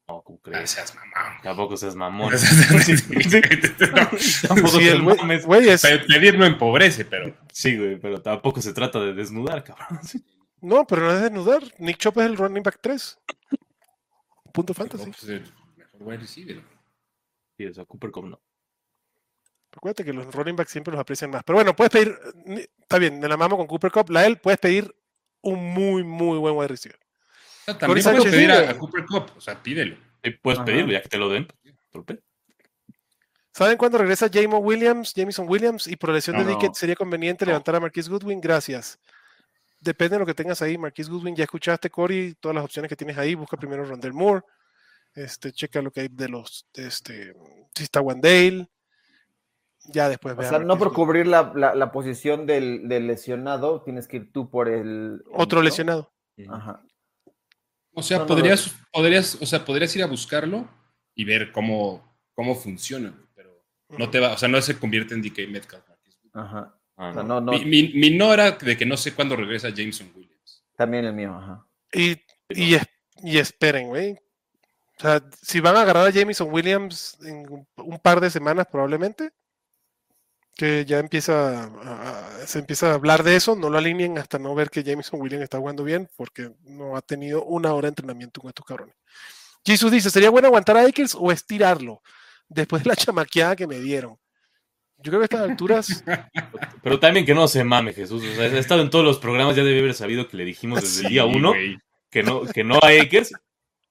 No, ¿cómo crees? seas mamón. Tampoco seas mamón. Sí, Tampoco Sí, te el güey- mames. güey es- Pe- Pedir no empobrece, pero Sí, güey, pero tampoco se trata de desnudar, cabrón. No, pero no es desnudar. Nick Chop es el running back 3. Punto fantasy. pues, el mejor wide receiver. Sí, o sea, Cooper Cup no. Acuérdate que los running backs siempre los aprecian más. Pero bueno, puedes pedir. Está bien, me la mamo con Cooper Cup. La él, puedes pedir un muy, muy buen wide receiver. O sea, también puedes pedir a, Cooper Cup, o sea, pídelo. Sí, puedes Ajá. pedirlo, ya que te lo den. Torpe. ¿Saben cuándo regresa Jamon Williams, Jameson Williams? Y por lesión de No. Dickett sería conveniente No. levantar a Marquise Goodwin. Gracias. Depende de lo que tengas ahí. Marquise Goodwin, ya escuchaste, Corey, todas las opciones que tienes ahí. Busca primero Rondell Moore. Este, checa lo que hay de los. Este, si está Wandale. Ya después O sea, no por Goodwin. cubrir la, la- la posición del, del lesionado, tienes que ir tú por el. Otro ¿no? lesionado. Ajá. O sea, No, no, podrías, podrías, o sea, podrías ir a buscarlo y ver cómo, cómo funciona, pero no te va, o sea, no se convierte en DK Metcalf. Ajá. Ah, O sea, no. no, Mi, mi- mi no era de que no sé cuándo regresa Jameson Williams. también el mío, ajá. Y, y, es- y esperen, güey. O sea, si van a agarrar a Jameson Williams en un- par de semanas, probablemente, que ya empieza a- a- se empieza a hablar de eso, no lo alineen hasta no ver que Jameson Williams está jugando bien, porque no ha tenido una hora de entrenamiento con estos cabrones. Jesus dice: ¿Sería bueno aguantar a Akers o estirarlo después de la chamaqueada que me dieron? Yo creo que a estas alturas. Pero también que no se mame, Jesús. O sea, he estado en todos los programas, ya debe haber sabido que le dijimos desde el día uno que no, que no a Akers.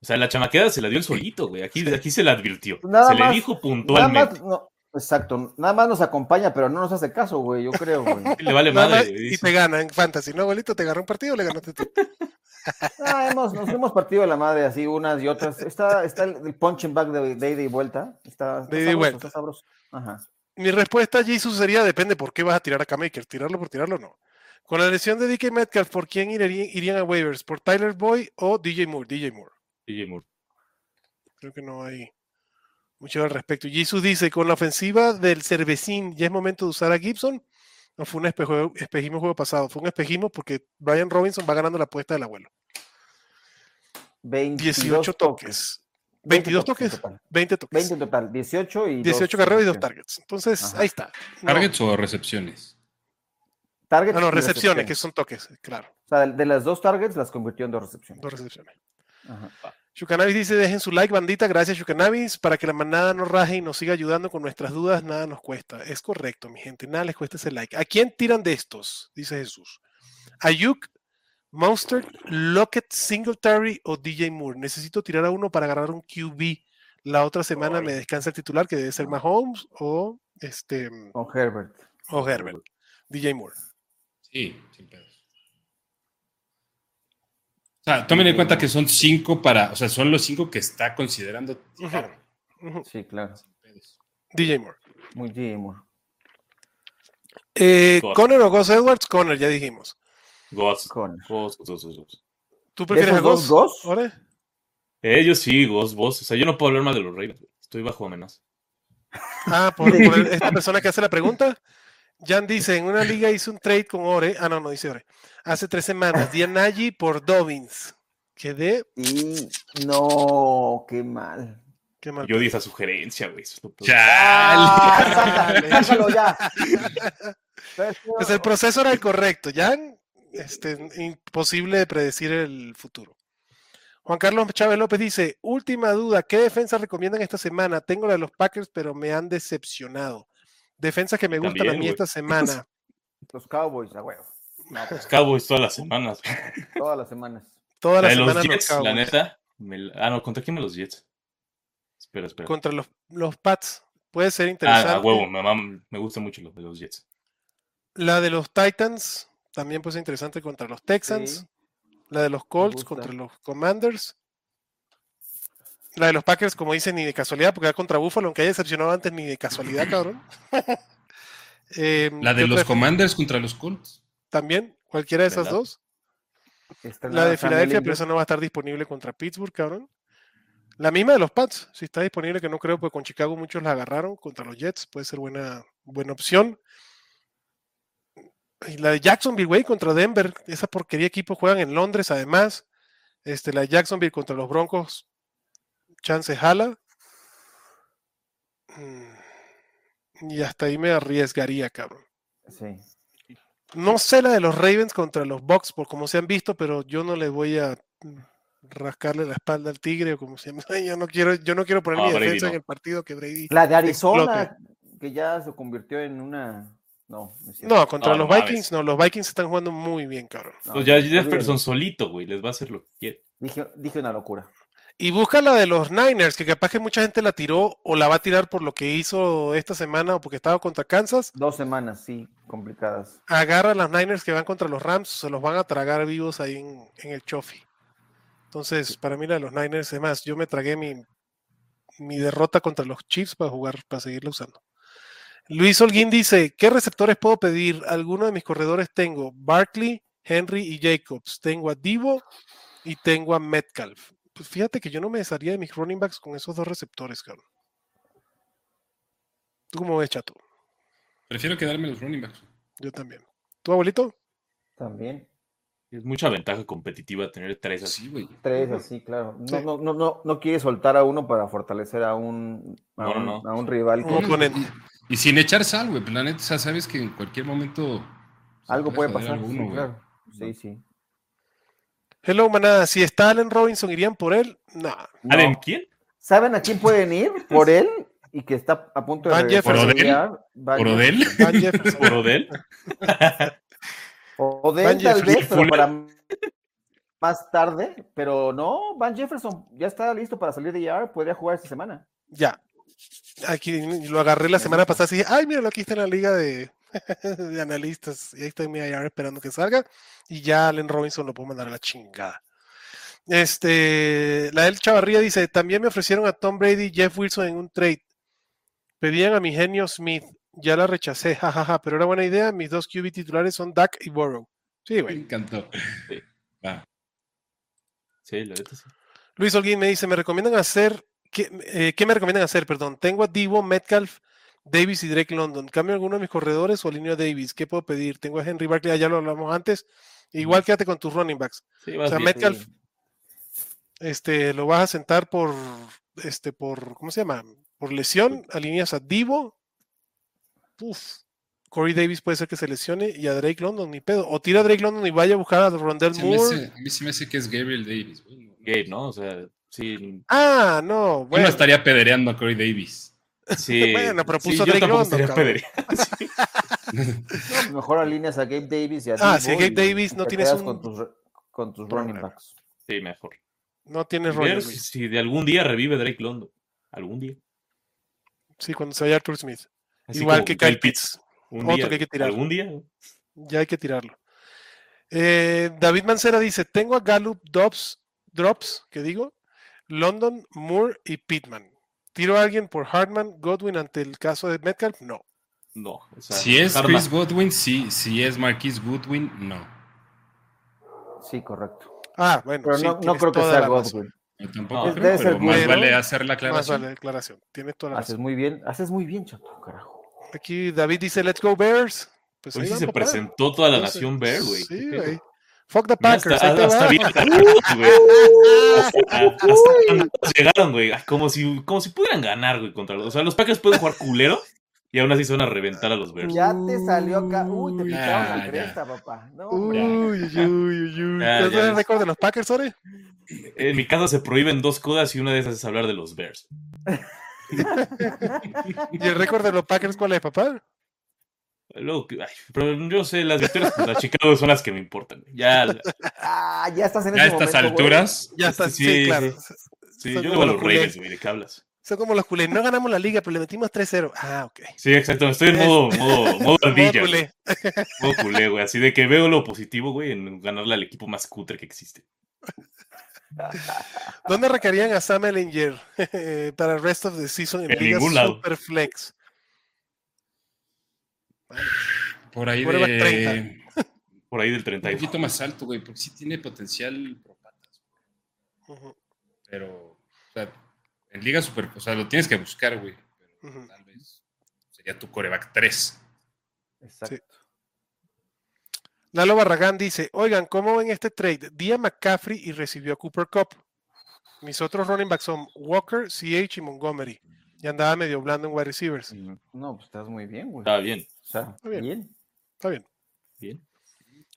O sea, la chamaqueada se la dio el solito, güey. Aquí, aquí se la advirtió. Nada se le dijo Nada puntualmente. más, no, exacto, nada más nos acompaña, pero no nos hace caso, güey, yo creo, güey. Le vale nada madre, más- y te gana en fantasy, ¿no, abuelito? Te agarró un partido o le ganaste tú. Ah, hemos, nos hemos partido de la madre así unas y otras. Está, está el, punching back de, de ida y vuelta. Está, está De ida y vuelta. está sabroso. Ajá. Mi respuesta a Jesus sería: depende por qué vas a tirar a K-Maker. Tirarlo por tirarlo no. Con la lesión de DK Metcalf, ¿por quién irían, irían a waivers? ¿Por Tyler Boy o DJ Moore? DJ Moore. DJ Moore. Creo que no hay mucho al respecto. Jesus dice: con la ofensiva del Cervecín, ¿ya es momento de usar a Gibson? No fue un espejo- espejismo el juego pasado, fue un espejismo porque Brian Robinson va ganando la apuesta del abuelo. 22 18 toques. 22 toques, en total. 20 toques. 20 en total, 18 y 18 dos carreras y dos recepciones. targets. Entonces, Ajá. ahí está. No, ¿Targets o recepciones? Targets no, y recepciones, que son toques, claro. O sea, de, de las dos targets las convirtió en dos recepciones. Dos recepciones. Ajá. Shukanabis dice, dejen su like, bandita. Gracias, Shukanabis. Para que la manada no raje y nos siga ayudando con nuestras dudas, nada nos cuesta. Es correcto, mi gente. Nada les cuesta ese like. ¿A quién tiran de estos? Dice Jesús. Ayuk, Monster, Lockett, Singletary o DJ Moore. Necesito tirar a uno para agarrar un QB. La otra semana me descansa el titular, que debe ser Mahomes o, este, Con Herbert. o Herbert. DJ Moore. Sí, sin pedos. O sea, tomen en cuenta que son cinco para, o sea, son los cinco que está considerando. Sí, claro. Sin pedos. DJ Moore. Muy bien, Eh, Goss. Conner o Gus Edwards, Conner, ya dijimos. Goss. Con. Goss, Goss. ¿Tú prefieres a? Goss? ¿Ore? Ellos sí, Goss, Goss. O sea, yo no puedo hablar mal de los Ravens. Estoy bajo amenaza. Ah, por, por el- esta persona que hace la pregunta. Jan dice, en una liga hice un trade con Ore. Ah, no, no dice Ore. Hace tres semanas. Di a Nagy por Dobbins. Quedé. Y no, qué mal. Qué mal. Yo di esa sugerencia, güey. Chale. ¡Ah! sácalo, sácalo ya. Pues el proceso era el correcto. Jan, este, imposible de predecir el futuro. Juan Carlos Chávez López dice, última duda, ¿qué defensa recomiendan esta semana? Tengo la de los Packers, pero me han decepcionado. Defensas que me gustan a También, mí esta semana. Los Cowboys, a huevo. No, pues, Los Cowboys todas las semanas. todas las semanas. Todas La las los semanas los Jets, la neta. me Ah, no, ¿contra quién me los Jets? Espera, espera. Contra los, los Pats. Puede ser Ah, interesante. a huevo, me, me gusta mucho los de los Jets. La de los Titans también puede ser interesante contra los Texans. Sí. La de los Colts contra los Commanders. La de los Packers, como dicen, ni de casualidad, porque va contra Buffalo, aunque haya decepcionado antes, ni de casualidad, cabrón. Em, La de ¿qué los otra? Commanders contra los Colts. También, cualquiera de esas ¿Verdad? dos. La de Filadelfia, pero esa no va a estar disponible contra Pittsburgh, cabrón. La misma de los Pats, si está disponible, que no creo, pues con Chicago muchos la agarraron contra los Jets, puede ser buena, buena opción. Y la de Jacksonville, güey, contra Denver, esa porquería equipo juegan en Londres, además. Este, la de Jacksonville contra los Broncos, chance jala. Mm, Y hasta ahí me arriesgaría, cabrón. Sí. No sé la de los Ravens contra los Bucks, por como se han visto, pero yo no le voy a rascarle la espalda al tigre o como se llama. Yo no quiero, yo no quiero poner No, mi Brady defensa en el partido que Brady. La de Arizona, explote. que ya se convirtió en una. No, contra No, los no. Vikings, no, los Vikings están jugando muy bien, cabrón. No, Pues ya. Jefferson solito, güey, les va a hacer lo que quiere. Dije, dije una locura. Y busca la de los Niners, que capaz que mucha gente la tiró o la va a tirar por lo que hizo esta semana o porque estaba contra Kansas. Dos semanas, sí, complicadas. Agarra a los Niners que van contra los Rams, se los van a tragar vivos ahí en, en el Chofi. Entonces, para mí la de los Niners, es más, yo me tragué mi, mi derrota contra los Chiefs para jugar, para seguirla usando. Luis Holguín dice, ¿qué receptores puedo pedir? Algunos de mis corredores tengo Barkley, Henry y Jacobs. Tengo a Divo y tengo a Metcalf. Pues fíjate que yo no me desharía de mis running backs con esos dos receptores, cabrón. ¿Tú cómo ves, chato? Prefiero quedarme los running backs. Yo también. ¿Tu abuelito? También. Es mucha ventaja competitiva tener tres así. Sí, güey. Tres así, claro. No, Sí. no, no, no, no quiere soltar a uno para fortalecer a un, a No, un, no, no. a un rival. Un oponente. Y sin echar sal, güey. pues, La neta, o sea, sabes que en cualquier momento. Algo puede pasar. alguno, sí, claro. Sí, sí. Hello, manada. Si está Allen Robinson, ¿irían por él? No. No. ¿Allen quién? ¿Saben a quién pueden ir por él? Y que está a punto de Van Jefferson. ¿Por Odell? Van Jefferson. ¿Por Odell? Odell Van tal Jefferson. vez, pero para más tarde. Pero no, Van Jefferson ya está listo para salir de IR. Podría jugar esta semana. Ya. Aquí lo agarré la semana pasada y dije, ay, mira, aquí está en la liga de, de analistas. Y ahí está en mi IR esperando que salga. Y ya Allen Robinson lo puedo mandar a la chingada. Este, la del Chavarría dice, también me ofrecieron a Tom Brady y Jeff Wilson en un trade. Pedían a mi genio Smith. Ya la rechacé, jajaja, pero era buena idea. Mis dos QB titulares son Dak y Burrow. Sí, Me güey. encantó. Sí. Va. Sí, la sí. Luis Holguín me dice, me recomiendan hacer, ¿qué, eh, ¿qué me recomiendan hacer? Perdón, tengo a Divo, Metcalf, Davis y Drake London. ¿Cambio alguno de mis corredores o alineo a Davis? ¿Qué puedo pedir? Tengo a Henry Barkley, ah, ya lo hablamos antes. Igual quédate con tus running backs. Sí, O sea, bien. Metcalf, este, lo vas a sentar por, este, por, ¿cómo se llama? Por lesión, alineas a Divo. Uf. Corey Davis puede ser que se lesione y a Drake London, ni pedo. O tira a Drake London y vaya a buscar a Rondell Moore. a mí se me hace que es Gabriel Davis, güey. Gabe, ¿no? O sea, sí. Ah, no, Yo bueno. no estaría pedereando a Corey Davis. sí Bueno, pero sí, puso a yo Drake London, estaría. Sí. No, pues mejor alineas a Gabe Davis y a Ah, si a Gabe y Davis no tienes un con tus, con tus running backs. Sí, mejor. No tienes rollo. si, si de algún día revive Drake London. Algún día. Sí, cuando se vaya Arthur Smith. Así Igual que Kyle Kyle Pitts. Un Otro día, que hay que tirar. Algún día. Ya hay que tirarlo. Eh, David Mancera dice: Tengo a Gallup, Dobbs, Drops, que digo, London, Moore y Pittman. ¿Tiro a alguien por Hartman, Godwin ante el caso de Metcalf? No. No. o sea, Si es Hartman. Chris Godwin, sí. Si es Marquise Goodwin, no. Sí, correcto. Ah, bueno. Pero sí, no, no creo que sea. Godwin. Yo tampoco No, creo, debe ser pero más vale hacer la Más aclaración. vale declaración. Tienes toda la Haces razón. muy bien, haces muy bien, chato, carajo. Aquí David dice: Let's go Bears. Pues ahí sí se papá. presentó toda la nación Bear, güey. Sí. Fuck the Mira, Packers. hasta, te bien güey. Hasta, hasta llegaron, güey. Como si, como si pudieran ganar, güey, contra los. O sea, los Packers pueden jugar culero y aún así se van a reventar a los Bears. Ya te salió acá. Uy, te picaron Ah, la ya. cresta, papá. No, Uy, uy, uy, uy, uy. Ya, ¿Cuál ya es el récord de los Packers, Ore? En mi casa se prohíben dos cosas y una de esas es hablar de los Bears. ¿Y el récord de los Packers cuál es, papá? Luego, ay, pero yo sé, las victorias contra Chicago son las que me importan. Ya, Ah, ya estás en Ya a ese estas momento, güey. alturas, Ya está, sí, Sí, claro. sí, Son yo voy a los. Ravens, güey, ¿de qué hablas? Son como los culés. No ganamos la liga, pero le metimos 3-0. Ah, ok. Sí, exacto, estoy en modo, modo, modo ardilla, culé. Modo culé, güey. Así de que veo lo positivo, güey, en ganarle al equipo más cutre que existe. ¿Dónde requerían a Sam Ellinger para el rest of the season en, En Liga ningún por ahí Prueba de 30. Por ahí del un 32. poquito más alto, güey, porque sí tiene potencial pro patas, pero o sea, en Liga Super, o sea, lo tienes que buscar, güey, pero tal vez sería tu coreback 3. Exacto. Lalo Barragán dice, oigan, ¿cómo ven este trade? Di a McCaffrey y recibió a Cooper Cup. Mis otros running backs son Walker, CH y Montgomery. Y andaba medio blando en wide receivers. No, pues estás muy bien, güey. Está bien, O sea, Está bien. bien. Está bien. bien.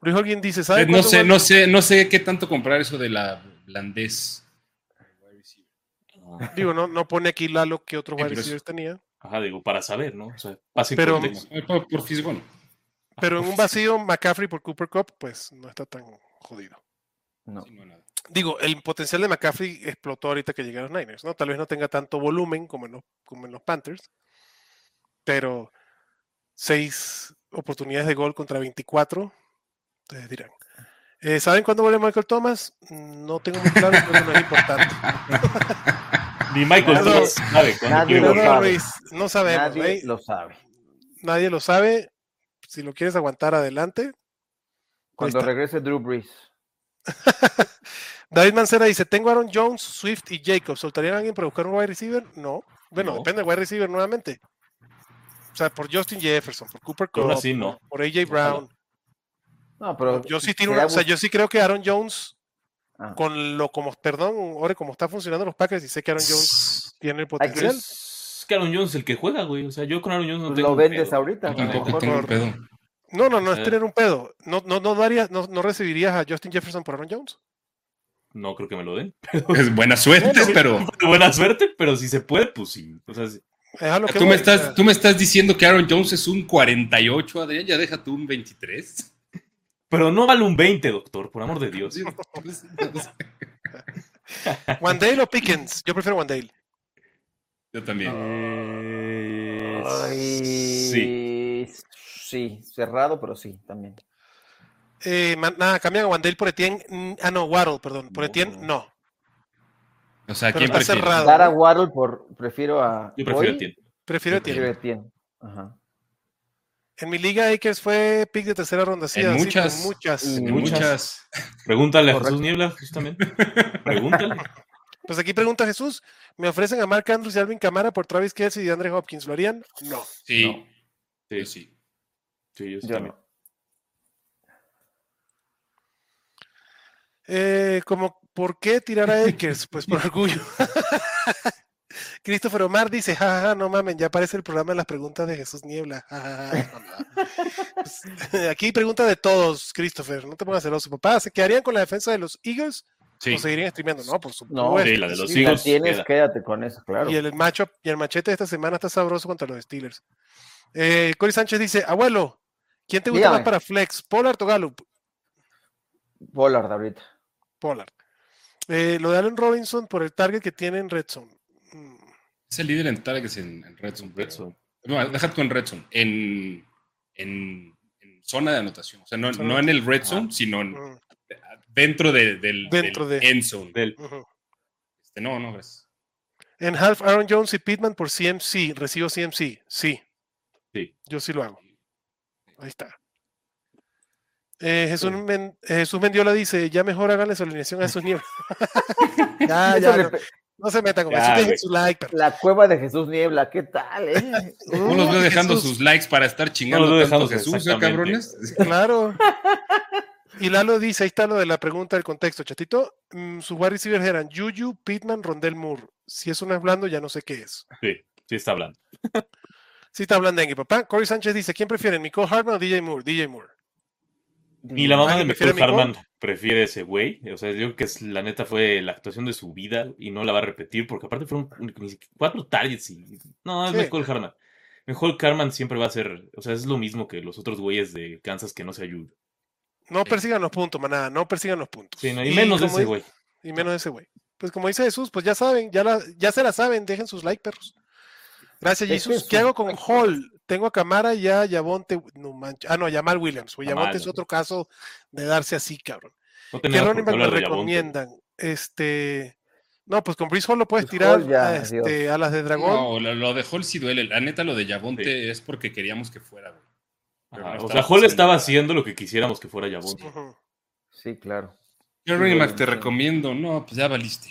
Luis Holguín dice, ¿sabe Eh, No sé, no sé, no sé qué tanto comprar eso de la blandez. Digo, no, no pone aquí Lalo que otros Sí, wide receivers tenía. Ajá, digo, para saber, ¿no? O sea, pase Pero-. Eh, Por, por Fisgón. Pero en un vacío, McCaffrey por Cooper Cup, pues no está tan jodido. No. Sí, no, nada. Digo, el potencial de McCaffrey explotó ahorita que llegaron los Niners, ¿no? Tal vez no tenga tanto volumen como en los, como en los Panthers, pero seis oportunidades de gol contra 24, ustedes dirán. Eh, ¿Saben cuándo vuelve Michael Thomas? No tengo muy claro, pero no es importante. Ni Michael Thomas sabe nadie lo sabe. Luis, no sabemos. Nadie ¿eh? lo sabe. Nadie lo sabe. Si lo quieres aguantar, adelante. Cuando regrese Drew Brees. David Mancera dice: Tengo Aaron Jones, Swift y Jacobs. ¿Soltarían a alguien para buscar un wide receiver? No. Bueno, No. depende del wide receiver nuevamente. O sea, por Justin Jefferson, por Cooper Cup, así, no. por AJ Brown. No, pero Yo sí tiro una- o sea, yo sí creo que Aaron Jones, Ah. con lo como, perdón, ahora como está funcionando los Packers, y sé que Aaron Jones tiene el potencial. Es que Aaron Jones es el que juega, güey. O sea, yo con Aaron Jones no pues tengo. lo vendes pedo. ahorita. Yo tampoco tengo pedo. No, no, no es Eh. tener un pedo. No, no, no darías, no, no recibirías a Justin Jefferson por Aaron Jones. No creo que me lo den. Es buena suerte, pero Buena suerte, pero si se puede, pues sí. O sea, sí. Es a lo que tú me, voy, estás, tú me estás diciendo que Aaron Jones es un 48, Adrián, ya deja tú un 23. Pero no vale un 20, doctor, por amor de Dios. Wandale o Pickens. Yo prefiero Wandale. Yo también. Ay, Sí. Sí, cerrado, pero sí, también. Eh, man- nada, cambian a Wandale por Etienne. Ah, no, Waddle, perdón. Por. Etienne, no. O sea, ¿quién está prefiere? cerrado. Dar a. Waddle por, prefiero a. Yo prefiero hoy, Etienne. Prefiero Yo Etienne. Prefiero a Etienne. Ajá. En mi liga, Akers fue pick de tercera ronda. Sí, En así, muchas. con muchas. En Muchas. Pregúntale a. Jesús Niebla, justamente. Pregúntale. Pues aquí pregunta Jesús: ¿me ofrecen a Mark Andrews y Alvin Camara por Travis Kelsey y Andre Hopkins? ¿Lo harían? No. Sí. No. Sí, sí. Sí, yo también. no. Eh, como, ¿por qué tirar a Akers? Pues por orgullo. Christopher Omar dice, jajaja, no mamen, ya aparece el programa de las preguntas de Jesús Niebla. ja, ja, ja, mamá". Pues, aquí pregunta de todos, Christopher, no te pongas celoso. Papá, ¿se quedarían con la defensa de los Eagles Sí. o seguirían streameando? No, por supuesto. No, Sí, la de los Si la Eagles. tienes, queda. quédate con eso, claro. Y el macho y el machete de esta semana está sabroso contra los Steelers. Eh, Cory Sánchez dice, abuelo, ¿quién te gusta Dígame. más para Flex? ¿Pollard o Gallup? Pollard ahorita. Pollard. Eh, lo de Allen Robinson por el target que tiene en Red Zone. Mm, Es el líder en targets en, en Red Zone. Red pero- Zone. No, deja tú en Red Zone. En, en, en zona de anotación. O sea, no, no en el Red Ah. Zone, sino en- mm, dentro de- del, Dentro del de- end zone. Del-. Este, no, no, gracias. En half, Aaron Jones y Pittman por CMC. Recibo CMC. Sí. Sí. Yo sí lo hago. Ahí está. Eh, Jesús, Men- eh, Jesús Mendiola dice, ya mejor háganle su alineación a esos nieblas. ya, Eso ya, no, no se metan con Ya, eso. Dejen su like. pero- La cueva de Jesús Niebla, ¿qué tal, eh? No los veo dejando Jesús. sus likes para estar chingando No tanto dejando, Jesús, ¿eh, cabrones? Claro. Y Lalo dice, ahí está lo de la pregunta del contexto, chatito. Mm, sus wide receivers eran Juju, Pittman, Rondell Moore. Si eso no es blando, ya no sé qué es. Sí, sí está hablando. Sí está hablando en papá. Corey Sánchez dice, ¿quién prefieren, Nicole Hartman o DJ Moore? DJ Moore. Y la mamá de ¿Alguien prefiere Michael a Nicole? Harman prefiere ese güey. O sea, yo creo que es, la neta fue la actuación de su vida y no la va a repetir porque aparte fueron ni cuatro targets y... No, es Sí. Michael Harman. Michael Harman siempre va a ser... O sea, es lo mismo que los otros güeyes de Kansas que no se ayudan. No persigan los puntos, manada, no persigan los puntos. Sí, no, y menos de ese güey. Y menos de ese güey. Pues como dice Jesús, pues ya saben, ya, la, ya se la saben, dejen sus like, perros. Gracias, Jesús. es ¿Qué hago con Hall? Tengo a Camara y a. No manches. Ah, no, a Yamal Williams. Yavonte es otro caso de darse así, cabrón. No ¿Qué running back me recomiendan? Este. No, pues con Breeze Hall lo puedes Pues tirar Hall ya, a, este, a las de Dragón. No, lo, lo de Hall sí duele. La neta, lo de Yavonte Sí. es porque queríamos que fuera, güey. Pero Ajá, no O sea, Hall haciendo estaba haciendo lo que quisiéramos que fuera Yavonte. Ujú. Sí, claro. ¿Qué Sí, back güey, te recomiendo? No, pues ya valiste.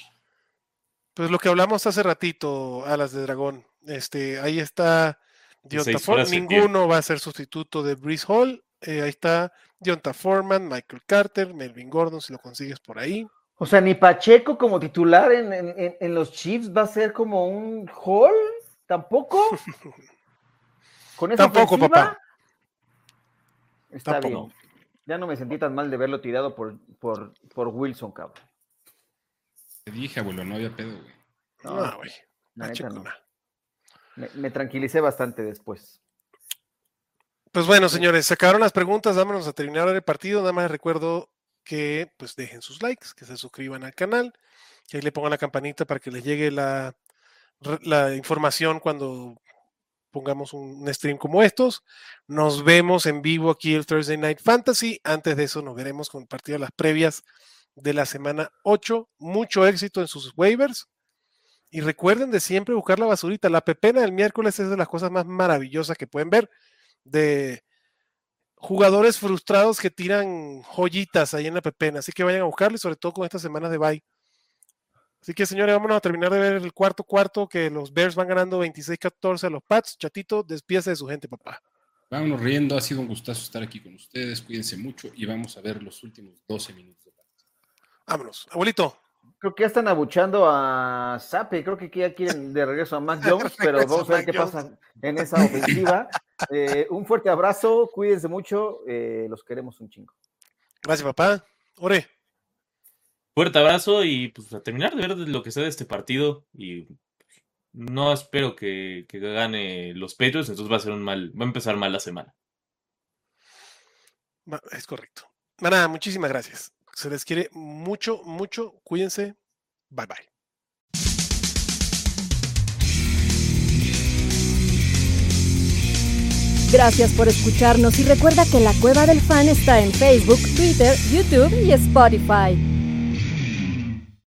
Pues lo que hablamos hace ratito, a las de Dragón. Este, ahí está Dionta Foreman. Ninguno va a ser sustituto de Breeze Hall. Eh, ahí está Dionta Foreman, Michael Carter, Melvin Gordon, si lo consigues por ahí. O sea, ni Pacheco como titular en, en- en- en los Chiefs va a ser como un Hall, tampoco. Con esa Tampoco, ofensiva? papá. Está Tampoco. bien. Ya no me sentí tan mal de verlo tirado por, por, por Wilson, cabrón. Te dije, abuelo, no había pedo, güey. No, No, güey. Pacheco, no. Me, tranquilicé bastante después. Pues bueno, señores, se acabaron las preguntas, vámonos a terminar el partido. Nada más recuerdo que pues dejen sus likes, que se suscriban al canal, que ahí le pongan la campanita para que les llegue la, información cuando pongamos un stream como estos. Nos vemos en vivo aquí el Thursday Night Fantasy. Antes de eso nos veremos con el partido de las previas de la semana 8. Mucho éxito en sus waivers. Y recuerden de siempre buscar la basurita. La pepena del miércoles es de las cosas más maravillosas que pueden ver de jugadores frustrados que tiran joyitas ahí en la pepena. Así que vayan a buscarlo y sobre todo con estas semanas de bye. Así que, señores, vámonos a terminar de ver el cuarto cuarto, que los Bears van ganando 26-14 a los Pats. Chatito, despídase de su gente, papá. Vámonos riendo, ha sido un gustazo estar aquí con ustedes, cuídense mucho y vamos a ver los últimos 12 minutos de. Vámonos. Abuelito. Creo que ya están abuchando a Sape, creo que ya quieren de regreso a Mac Jones, pero vamos a ver qué pasa en esa ofensiva. Eh, un fuerte abrazo, cuídense mucho, eh, los queremos un chingo. Gracias, papá. Ore. Fuerte abrazo y pues a terminar de ver lo que sea de este partido y no espero que, que gane los Patriots, entonces va a ser un mal, va a empezar mal la semana. Es correcto. Maná, muchísimas gracias. Se les quiere mucho, mucho. Cuídense. Bye bye. Gracias por escucharnos y recuerda que la Cueva del Fan está en Facebook, Twitter, YouTube y Spotify.